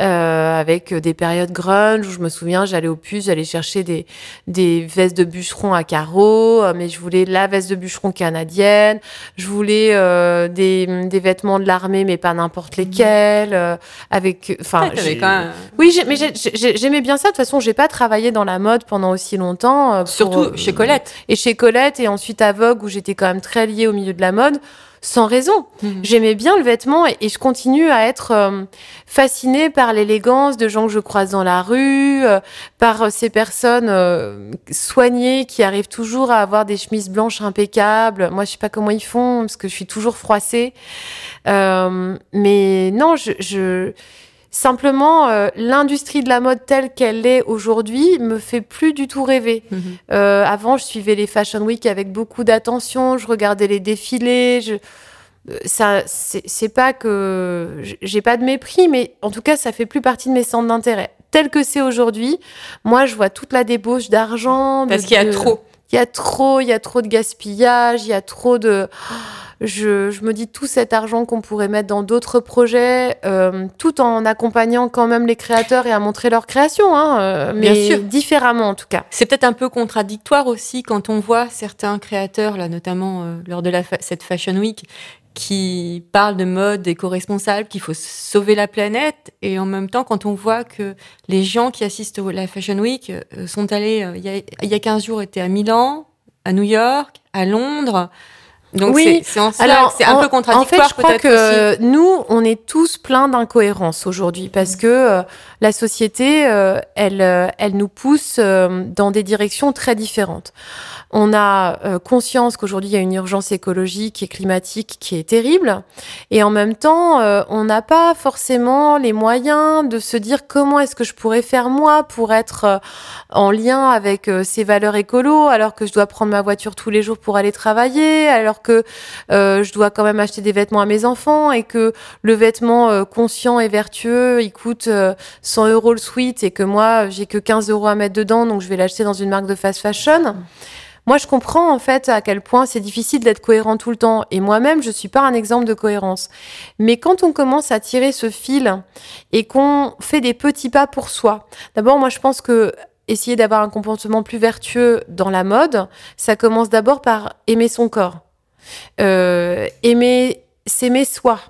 euh, avec des périodes grunge où je me souviens, j'allais au puce, j'allais chercher des, des vestes de bûcheron à carreaux, euh, mais je voulais la veste de bûcheron canadienne. Je voulais euh, des, des vêtements de l'armée, mais pas n'importe lesquels. euh, avec, enfin, Ouais, même- oui, mais j'ai- j'ai- j'aimais bien ça. De toute façon, j'ai pas travaillé dans la mode pendant aussi longtemps. euh, pour, Surtout euh, chez Colette. Et chez Colette, et ensuite à Vogue, où j'étais quand même très liée au milieu de la mode, sans raison. Mhm. J'aimais bien le vêtement et, et je continue à être euh, fascinée par l'élégance de gens que je croise dans la rue, euh, par euh, ces personnes euh, soignées qui arrivent toujours à avoir des chemises blanches impeccables. Moi, je sais pas comment ils font parce que je suis toujours froissée. Mais non, je, je... simplement euh, l'industrie de la mode telle qu'elle est aujourd'hui me fait plus du tout rêver. Mhm. Euh, avant, je suivais les Fashion Week avec beaucoup d'attention, je regardais les défilés. Je... euh, Ça, c'est pas que j'ai pas de mépris, mais en tout cas, ça fait plus partie de mes centres d'intérêt. Tel que c'est aujourd'hui, moi, je vois toute la débauche d'argent. Parce qu'il y a de- trop. Il y a trop, il y a trop de gaspillage, il y a trop de. Je, je me dis tout cet argent qu'on pourrait mettre dans d'autres projets, euh, tout en accompagnant quand même les créateurs et à montrer leur création, hein, euh, Bien mais sûr. différemment en tout cas. C'est peut-être un peu contradictoire aussi quand on voit certains créateurs, là, notamment euh, lors de la fa- cette Fashion Week, qui parlent de mode éco-responsable, qu'il faut sauver la planète, et en même temps, quand on voit que les gens qui assistent à la Fashion Week sont allés, il y, a, il y a 15 jours, étaient à Milan, à New York, à Londres. Donc Oui. c'est- en que c'est un en- peu contradictoire En fait, je crois aussi. que nous, on est tous pleins d'incohérences aujourd'hui parce que euh, la société, euh, elle, euh, elle nous pousse euh, dans des directions très différentes. On a euh, conscience qu'aujourd'hui, il y a une urgence écologique et climatique qui est terrible. Et en même temps, euh, on n'a pas forcément les moyens de se dire comment est-ce que je pourrais faire moi pour être euh, en lien avec ces valeurs écolo alors que je dois prendre ma voiture tous les jours pour aller travailler, alors que je dois quand même acheter des vêtements à mes enfants et que le vêtement conscient et vertueux, il coûte euh, 100 euros le sweat et que moi, j'ai que 15 euros à mettre dedans, donc je vais l'acheter dans une marque de fast fashion. Moi, je comprends en fait à quel point c'est difficile d'être cohérent tout le temps. Et moi-même, je suis pas un exemple de cohérence. Mais quand on commence à tirer ce fil et qu'on fait des petits pas pour soi, d'abord, moi, je pense que essayer d'avoir un comportement plus vertueux dans la mode, ça commence d'abord par aimer son corps, euh, aimer, s'aimer soi.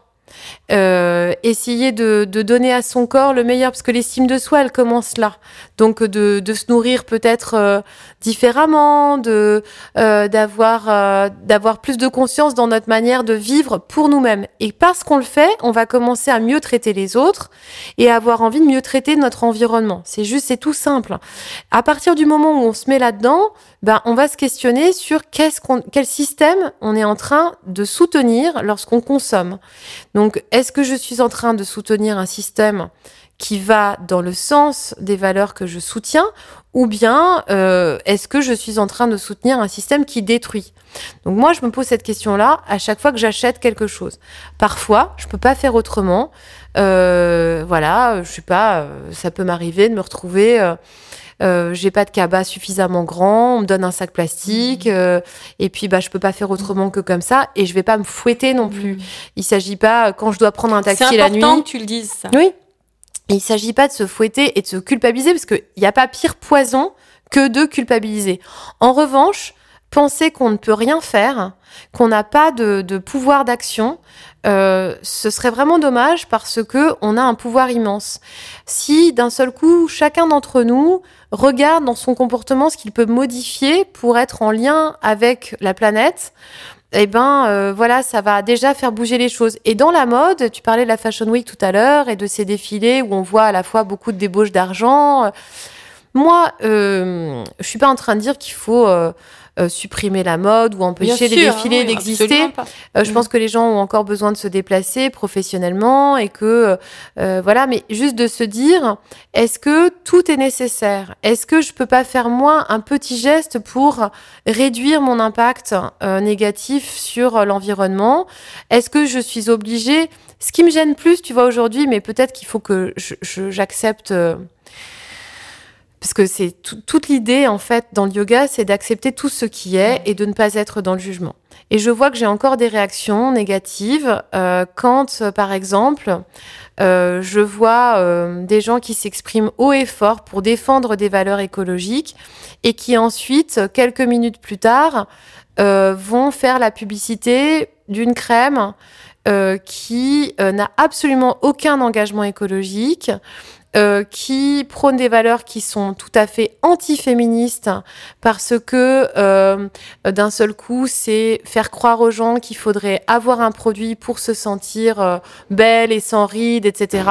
Euh, essayer de, de donner à son corps le meilleur parce que l'estime de soi elle commence là donc de, se nourrir peut-être euh, différemment de euh, d'avoir euh, d'avoir plus de conscience dans notre manière de vivre pour nous-mêmes. Et parce qu'on le fait on va commencer à mieux traiter les autres et avoir envie de mieux traiter notre environnement. C'est juste c'est tout simple. À partir du moment où on se met là-dedans ben on va se questionner sur quel système on est en train de soutenir lorsqu'on consomme. Donc est-ce que je suis en train de soutenir un système qui va dans le sens des valeurs que je soutiens ou bien euh, est-ce que je suis en train de soutenir un système qui détruit? Donc moi, je me pose cette question-là à chaque fois que j'achète quelque chose. Parfois, je peux pas faire autrement. Euh, voilà, je sais pas, euh, ça peut m'arriver de me retrouver. euh, euh, j'ai pas de cabas suffisamment grand, on me donne un sac plastique, euh, et puis bah je peux pas faire autrement que comme ça, et je vais pas me fouetter non plus. Il s'agit pas quand je dois prendre un taxi C'est la nuit. important que tu le dises, ça. Oui. Il s'agit pas de se fouetter et de se culpabiliser parce qu'il n'y a pas pire poison que de culpabiliser. En revanche, penser qu'on ne peut rien faire, qu'on n'a pas de, pouvoir d'action, euh, ce serait vraiment dommage parce que on a un pouvoir immense. Si d'un seul coup, chacun d'entre nous regarde dans son comportement ce qu'il peut modifier pour être en lien avec la planète, eh ben euh, voilà, ça va déjà faire bouger les choses. Et dans la mode, tu parlais de la Fashion Week tout à l'heure et de ces défilés où on voit à la fois beaucoup de débauches d'argent. Moi, euh, je suis pas en train de dire qu'il faut euh, euh, supprimer la mode ou empêcher les sûr, défilés oui, d'exister. Euh, je Mm. pense que les gens ont encore besoin de se déplacer professionnellement et que euh, voilà, mais juste de se dire est-ce que tout est nécessaire? Est-ce que je peux pas faire moi un petit geste pour réduire mon impact négatif sur l'environnement? Est-ce que je suis obligée? Ce qui me gêne plus, tu vois aujourd'hui, mais peut-être qu'il faut que je- je- j'accepte. Parce que c'est tout- toute l'idée, en fait, dans le yoga, c'est d'accepter tout ce qui est et de ne pas être dans le jugement. Et je vois que j'ai encore des réactions négatives euh, quand, euh, par exemple, euh, je vois euh, des gens qui s'expriment haut et fort pour défendre des valeurs écologiques et qui ensuite, quelques minutes plus tard, euh, vont faire la publicité d'une crème euh, qui euh, n'a absolument aucun engagement écologique, euh, qui prône des valeurs qui sont tout à fait antiféministes parce que euh, d'un seul coup, c'est faire croire aux gens qu'il faudrait avoir un produit pour se sentir euh, belle et sans rides, etc.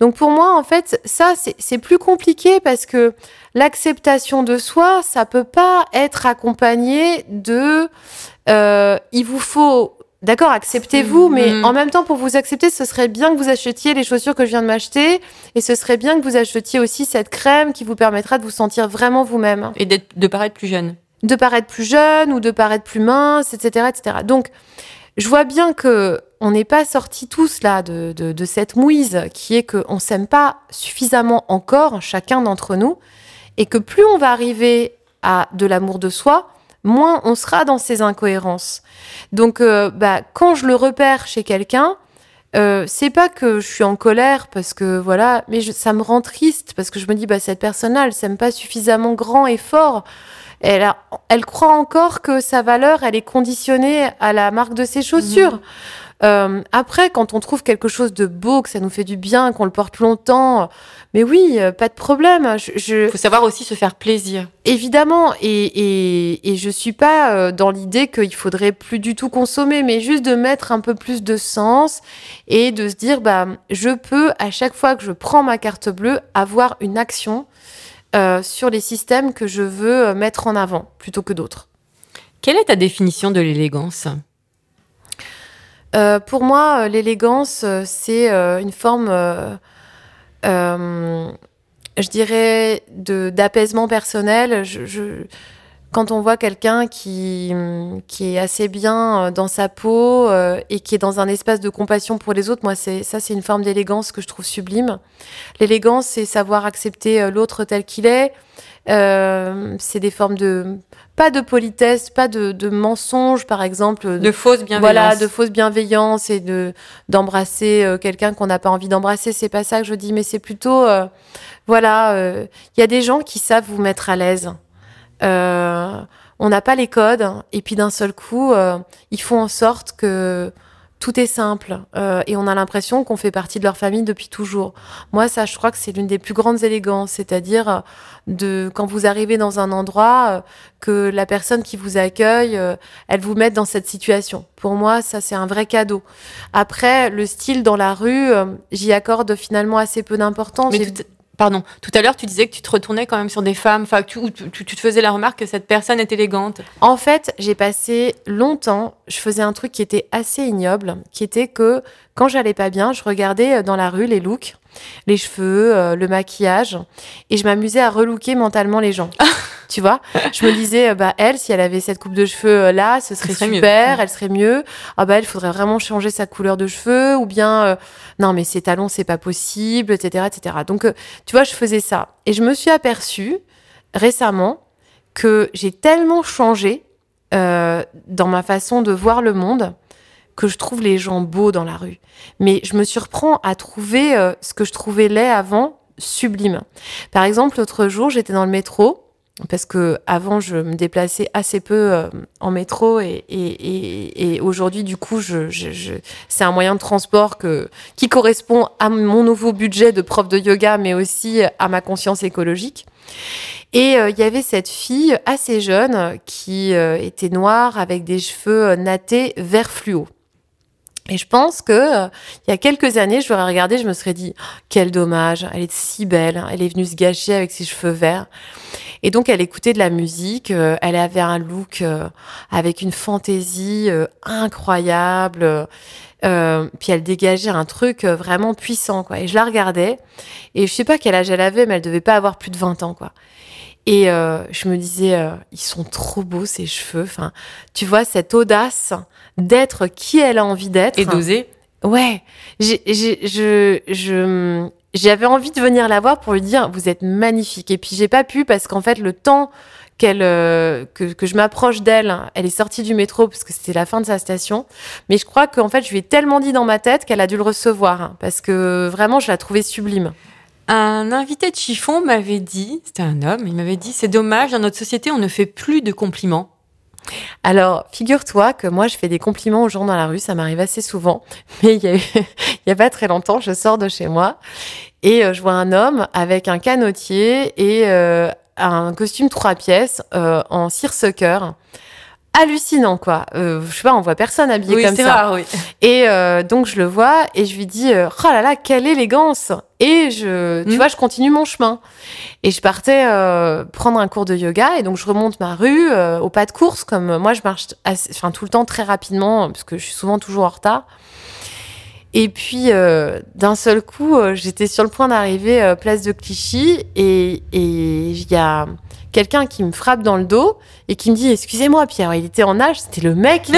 Donc pour moi, en fait, ça, c'est- plus compliqué parce que l'acceptation de soi, ça peut pas être accompagné de euh, il vous faut D'accord, acceptez-vous, mais Mhm. en même temps, pour vous accepter, ce serait bien que vous achetiez les chaussures que je viens de m'acheter, et ce serait bien que vous achetiez aussi cette crème qui vous permettra de vous sentir vraiment vous-même Et d'être- de paraître plus jeune. de paraître plus jeune ou de paraître plus mince, etc., etc. Donc, je vois bien que on n'est pas sortis tous là de, de, de cette mouise qui est qu'on s'aime pas suffisamment encore, chacun d'entre nous, et que plus on va arriver à de l'amour de soi, moins on sera dans ces incohérences. Donc, euh, bah, quand je le repère chez quelqu'un, euh, c'est pas que je suis en colère parce que voilà, mais je- ça me rend triste parce que je me dis bah cette personne-là, elle s'aime pas suffisamment grand et fort. Elle, a- elle croit encore que sa valeur, elle est conditionnée à la marque de ses chaussures. Euh, après, quand on trouve quelque chose de beau, que ça nous fait du bien, qu'on le porte longtemps, mais oui, euh, pas de problème. Je, je- Il faut savoir aussi se faire plaisir. Évidemment, et, et, et je suis pas euh, dans l'idée qu'il faudrait plus du tout consommer, mais juste de mettre un peu plus de sens et de se dire, bah, je peux, à chaque fois que je prends ma carte bleue, avoir une action euh, sur les systèmes que je veux euh, mettre en avant, plutôt que d'autres. Quelle est ta définition de l'élégance? Euh, pour moi, euh, l'élégance, euh, c'est une forme, je dirais, d'apaisement personnel. Quand on voit quelqu'un qui, qui est assez bien dans sa peau et qui est dans un espace de compassion pour les autres, moi, ça, c'est une forme d'élégance que je trouve sublime. L'élégance, c'est savoir accepter l'autre tel qu'il est. Euh, c'est des formes de pas de politesse, pas de, de mensonge, par exemple, De fausse bienveillance. voilà, de fausse bienveillance et de d'embrasser euh, quelqu'un qu'on n'a pas envie d'embrasser. C'est pas ça que je dis, mais c'est plutôt, euh, voilà, il y a des gens qui savent vous mettre à l'aise. On n'a pas les codes, et puis d'un seul coup, ils font en sorte que tout est simple euh, et on a l'impression qu'on fait partie de leur famille depuis toujours. Moi, ça, je crois que c'est l'une des plus grandes élégances, c'est-à-dire euh, de quand vous arrivez dans un endroit euh, que la personne qui vous accueille, euh, elle vous mette dans cette situation. Pour moi, ça, c'est un vrai cadeau. Après, le style dans la rue, j'y accorde finalement assez peu d'importance. Mais J'ai- tout, pardon, tout à l'heure, tu disais que tu te retournais quand même sur des femmes, enfin, tu, tu- tu te faisais la remarque que cette personne est élégante. En fait, j'ai passé longtemps, je faisais un truc qui était assez ignoble, qui était que quand j'allais pas bien, je regardais euh, dans la rue les looks, les cheveux, euh, le maquillage, et je m'amusais à relooker mentalement les gens. tu vois Je me disais, euh, bah elle, si elle avait cette coupe de cheveux euh, là, ce serait, serait mieux. super, elle serait mieux. Ah bah elle, faudrait vraiment changer sa couleur de cheveux, ou bien euh, non mais ses talons, c'est pas possible, etc., etc. Donc euh, tu vois, je faisais ça, et je me suis aperçue récemment que j'ai tellement changé euh, dans ma façon de voir le monde que je trouve les gens beaux dans la rue. Mais je me surprends à trouver euh, ce que je trouvais laid avant sublime. Par exemple, l'autre jour, j'étais dans le métro parce que avant je me déplaçais assez peu euh, en métro et, aujourd'hui du coup c'est un moyen de transport qui correspond à mon nouveau budget de prof de yoga mais aussi à ma conscience écologique et euh, il y avait cette fille assez jeune qui euh, était noire avec des cheveux nattés vert fluo et je pense que euh, il y a quelques années, je l'aurais regardée, je me serais dit oh, quel dommage, elle est si belle, elle est venue se gâcher avec ses cheveux verts. Et donc elle écoutait de la musique, euh, elle avait un look euh, avec une fantaisie euh, incroyable. Euh, puis elle dégageait un truc euh, vraiment puissant quoi. Et je la regardais et je sais pas quel âge elle avait, mais elle devait pas avoir plus de 20 ans quoi. Et euh, je me disais, euh, ils sont trop beaux ces cheveux. Enfin, tu vois cette audace d'être qui elle a envie d'être. Et d'oser. Ouais, j'ai, j'ai, je, je, j'avais envie de venir la voir pour lui dire vous êtes magnifique. Et puis j'ai pas pu parce qu'en fait le temps qu'elle, euh, que, je m'approche d'elle, elle est sortie du métro parce que c'était la fin de sa station. Mais je crois qu'en fait je lui ai tellement dit dans ma tête qu'elle a dû le recevoir parce que vraiment je la trouvais sublime. Un invité de chiffon m'avait dit, c'était un homme, il m'avait dit c'est dommage, dans notre société on ne fait plus de compliments. Alors, figure-toi que moi, je fais des compliments aux gens dans la rue, ça m'arrive assez souvent. Mais il y a, a pas très longtemps, je sors de chez moi et euh, je vois un homme avec un canotier et euh, un costume trois pièces euh, en seersucker. Hallucinant, quoi. Euh, je sais pas, on voit personne habillé oui, comme c'est ça. rare, oui. Et euh, donc je le vois et je lui dis euh, oh là là quelle élégance et je tu Mm. vois je continue mon chemin et je partais euh, prendre un cours de yoga et donc je remonte ma rue euh, au pas de course comme moi je marche assez- enfin tout le temps très rapidement parce que je suis souvent toujours en retard et puis euh, d'un seul coup j'étais sur le point d'arriver euh, place de Clichy et et il y a quelqu'un qui me frappe dans le dos et qui me dit excusez-moi Pierre il était en nage c'était le mec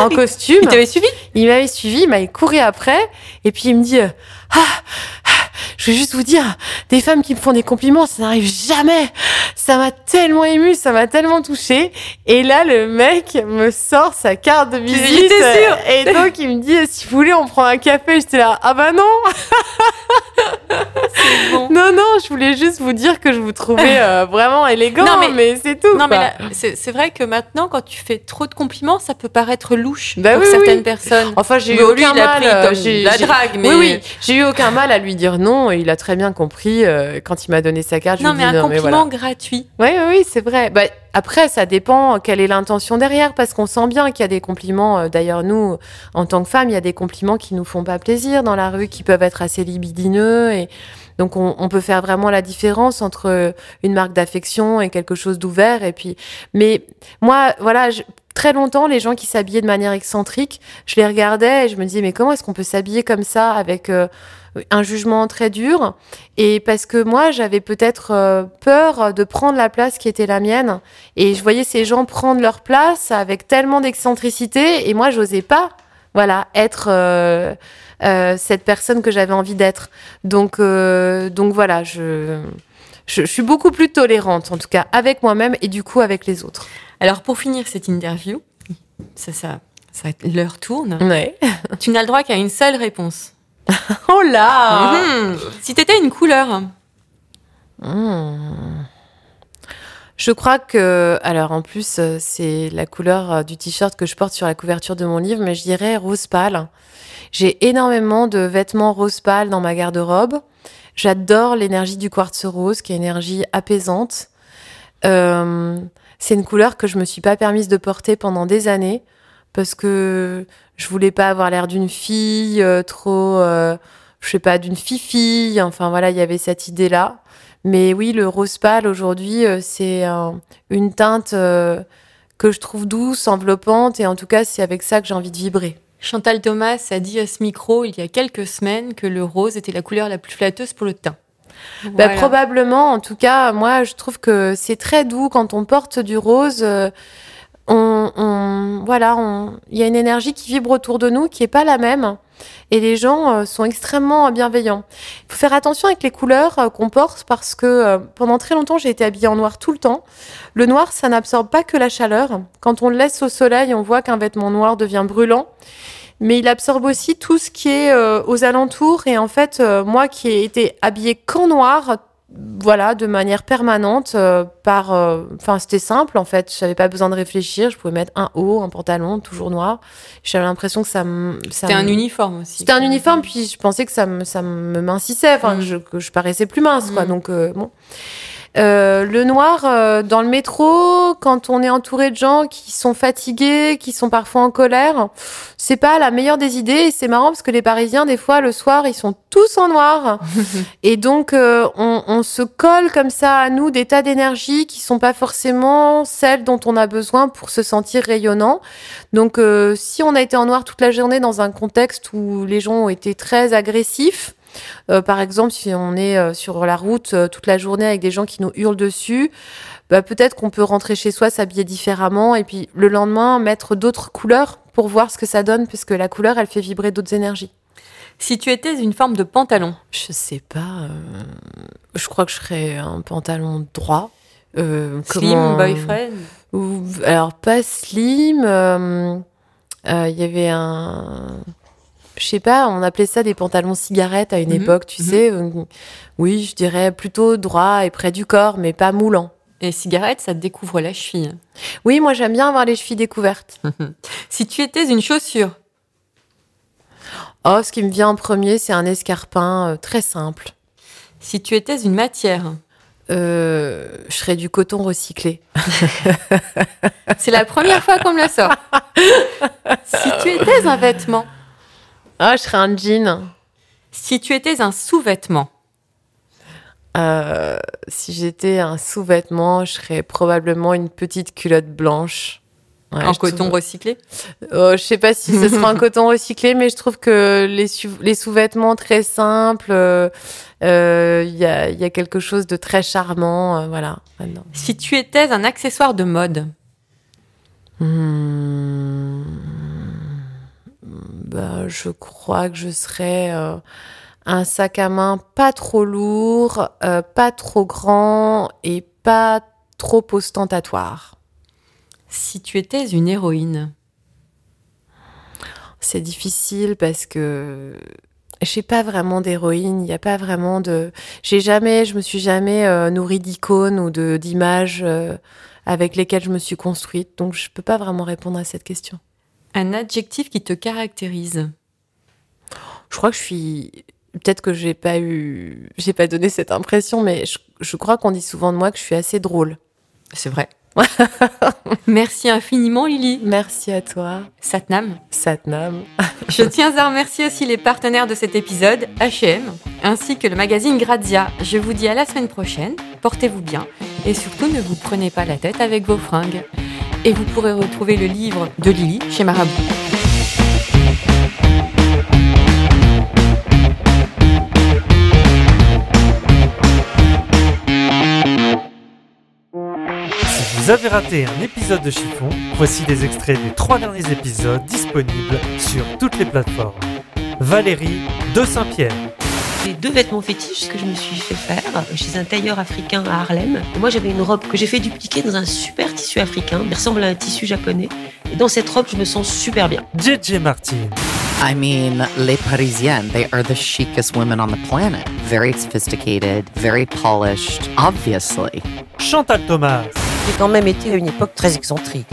en costume Il t'avait suivi? Il m'avait suivi, il m'avait couru après, et puis il me dit euh, ah, ah, je vais juste vous dire, des femmes qui me font des compliments, ça n'arrive jamais. Ça m'a tellement ému, ça m'a tellement touché. Et là, le mec me sort sa carte de visite. Et donc il me dit, si vous voulez, on prend un café. J'étais là, ah bah non. bon. Non, non, je voulais juste vous dire que je vous trouvais euh, vraiment élégant, Non, mais, mais- c'est tout. Non, mais quoi. c'est vrai que maintenant, quand tu fais trop de compliments, ça peut paraître louche Bah pour oui, certaines oui. personnes. Enfin, j'ai eu lui, aucun a mal. pris euh, j'ai- la j'ai- drague, mais Oui, oui, j'ai eu aucun mal à lui dire non. Et il a très bien compris euh, quand il m'a donné sa carte. je Non, lui mais un non, mais compliment voilà. gratuit. Oui, oui, oui, c'est vrai. Bah, après, ça dépend quelle est l'intention derrière, parce qu'on sent bien qu'il y a des compliments. D'ailleurs, nous, en tant que femmes, il y a des compliments qui nous font pas plaisir dans la rue, qui peuvent être assez libidineux. Et donc, on, peut faire vraiment la différence entre une marque d'affection et quelque chose d'ouvert. Et puis, mais moi, voilà, très longtemps, les gens qui s'habillaient de manière excentrique, je les regardais et je me disais, mais comment est-ce qu'on peut s'habiller comme ça avec euh, un jugement très dur? Et parce que moi, j'avais peut-être euh, peur de prendre la place qui était la mienne. Et je voyais ces gens prendre leur place avec tellement d'excentricité. Et moi, j'osais pas, voilà, être euh, euh, cette personne que j'avais envie d'être. Donc, euh, donc voilà, je, je, je suis beaucoup plus tolérante, en tout cas, avec moi-même et du coup avec les autres. Alors, pour finir cette interview, ça, ça, ça l'heure tourne. Ouais. tu n'as le droit qu'à une seule réponse. Oh là Mhm. Si t'étais une couleur, Hmm. Je crois que, alors en plus, euh, c'est la couleur du t-shirt que je porte sur la couverture de mon livre, mais je dirais rose pâle. J'ai énormément de vêtements rose pâle dans ma garde-robe. J'adore l'énergie du quartz rose, qui est une énergie apaisante. Euh, c'est une couleur que je me suis pas permise de porter pendant des années parce que je voulais pas avoir l'air d'une fille euh, trop, euh, je sais pas, d'une fille-fille. Enfin voilà, il y avait cette idée-là. Mais oui, le rose pâle aujourd'hui, euh, c'est un- une teinte euh, que je trouve douce, enveloppante, et en tout cas, c'est avec ça que j'ai envie de vibrer. Chantal Thomas a dit à ce micro il y a quelques semaines que le rose était la couleur la plus flatteuse pour le teint. Bah, Voilà. probablement, en tout cas, moi, je trouve que c'est très doux quand on porte du rose. euh, on, on- voilà, on- il y a une énergie qui vibre autour de nous qui est pas la même. Et les gens euh, sont extrêmement bienveillants. Il faut faire attention avec les couleurs euh, qu'on porte parce que euh, pendant très longtemps, j'ai été habillée en noir tout le temps. Le noir, ça n'absorbe pas que la chaleur. Quand on le laisse au soleil, on voit qu'un vêtement noir devient brûlant. Mais il absorbe aussi tout ce qui est aux alentours. Et en fait, moi qui ai été habillée qu'en noir, voilà, de manière permanente, euh, par. euh, Enfin, c'était simple en fait. J'avais pas besoin de réfléchir. Je pouvais mettre un haut, un pantalon, toujours noir. J'avais l'impression que ça me. C'était un me- uniforme aussi. C'était un uniforme, puis je pensais que ça me, ça me mincissait, enfin, Mm. que je, que je paraissais plus mince, quoi. Mm. Donc, euh, bon. Euh, le noir, euh, dans le métro, quand on est entouré de gens qui sont fatigués, qui sont parfois en colère, c'est pas la meilleure des idées. Et c'est marrant parce que les Parisiens, des fois, le soir, ils sont tous en noir. et donc, euh, on, on se colle comme ça à nous des tas d'énergie qui sont pas forcément celles dont on a besoin pour se sentir rayonnant. Donc, euh, si on a été en noir toute la journée dans un contexte où les gens ont été très agressifs, euh, par exemple, si on est euh, sur la route euh, toute la journée avec des gens qui nous hurlent dessus, bah, peut-être qu'on peut rentrer chez soi, s'habiller différemment, et puis le lendemain mettre d'autres couleurs pour voir ce que ça donne, parce que la couleur, elle fait vibrer d'autres énergies. Si tu étais une forme de pantalon, Je sais pas. euh, je crois que je serais un pantalon droit. Euh, slim, comment- boyfriend, Ou- alors pas slim. euh, euh, Il y avait un, je sais pas, on appelait ça des pantalons cigarettes à une Mhm, époque, tu mhm. sais. euh, Oui, je dirais plutôt droit et près du corps, mais pas moulant. et cigarette, ça te découvre la cheville. Oui, moi j'aime bien avoir les chevilles découvertes. Si tu étais une chaussure, Oh, ce qui me vient en premier, c'est un escarpin euh, très simple. si tu étais une matière, Euh, je serais du coton recyclé. c'est la première fois qu'on me le sort. si tu étais un vêtement, Ah, je serais un jean. si tu étais un sous-vêtement, Euh, si j'étais un sous-vêtement, je serais probablement une petite culotte blanche. Ouais, en coton trouve- recyclé, Euh, je sais pas si ce sera un coton recyclé, mais je trouve que les, sous-vêtements très simples, euh, euh, il y, a, il y a quelque chose de très charmant, euh, voilà. si tu étais un accessoire de mode, Hmm. Bah, je crois que je serais euh, un sac à main pas trop lourd, euh, pas trop grand et pas trop ostentatoire. si tu étais une héroïne, C'est difficile parce que j'ai pas vraiment d'héroïne, il n'y a pas vraiment de. J'ai jamais, je me suis jamais euh, nourrie d'icônes ou de d'images euh, avec lesquelles je me suis construite, donc je peux pas vraiment répondre à cette question. Un adjectif qui te caractérise, Je crois que je suis. Peut-être que j'ai pas eu, j'ai pas donné cette impression, mais je, je crois qu'on dit souvent de moi que je suis assez drôle. c'est vrai. Merci infiniment Lily. Merci à toi, Satnam. Satnam. Je tiens à remercier aussi les partenaires de cet épisode, H&M, ainsi que le magazine Grazia. Je vous dis à la semaine prochaine, portez-vous bien et surtout ne vous prenez pas la tête avec vos fringues. Et vous pourrez retrouver le livre de Lily chez Marabout. Si vous avez raté un épisode de Chiffon, voici des extraits des trois derniers épisodes disponibles sur toutes les plateformes. Valérie de Saint-Pierre. Deux vêtements fétiches que je me suis fait faire chez un tailleur africain à Harlem. Et moi, j'avais une robe que j'ai fait dupliquer dans un super tissu africain. Il ressemble à un tissu japonais. Et dans cette robe, je me sens super bien. JJ Martin. I mean, les Parisiennes, they are the chicest women on the planet. Very sophisticated, very polished, obviously. Chantal Thomas. J'ai quand même été à une époque très excentrique.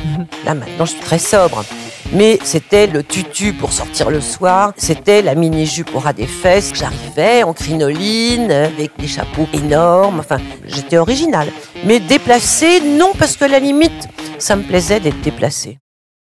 Là maintenant je suis très sobre. Mais c'était le tutu pour sortir le soir, c'était la mini-jupe au ras des fesses. J'arrivais en crinoline, avec des chapeaux énormes, enfin j'étais originale. Mais déplacée, non parce que à la limite, ça me plaisait d'être déplacée.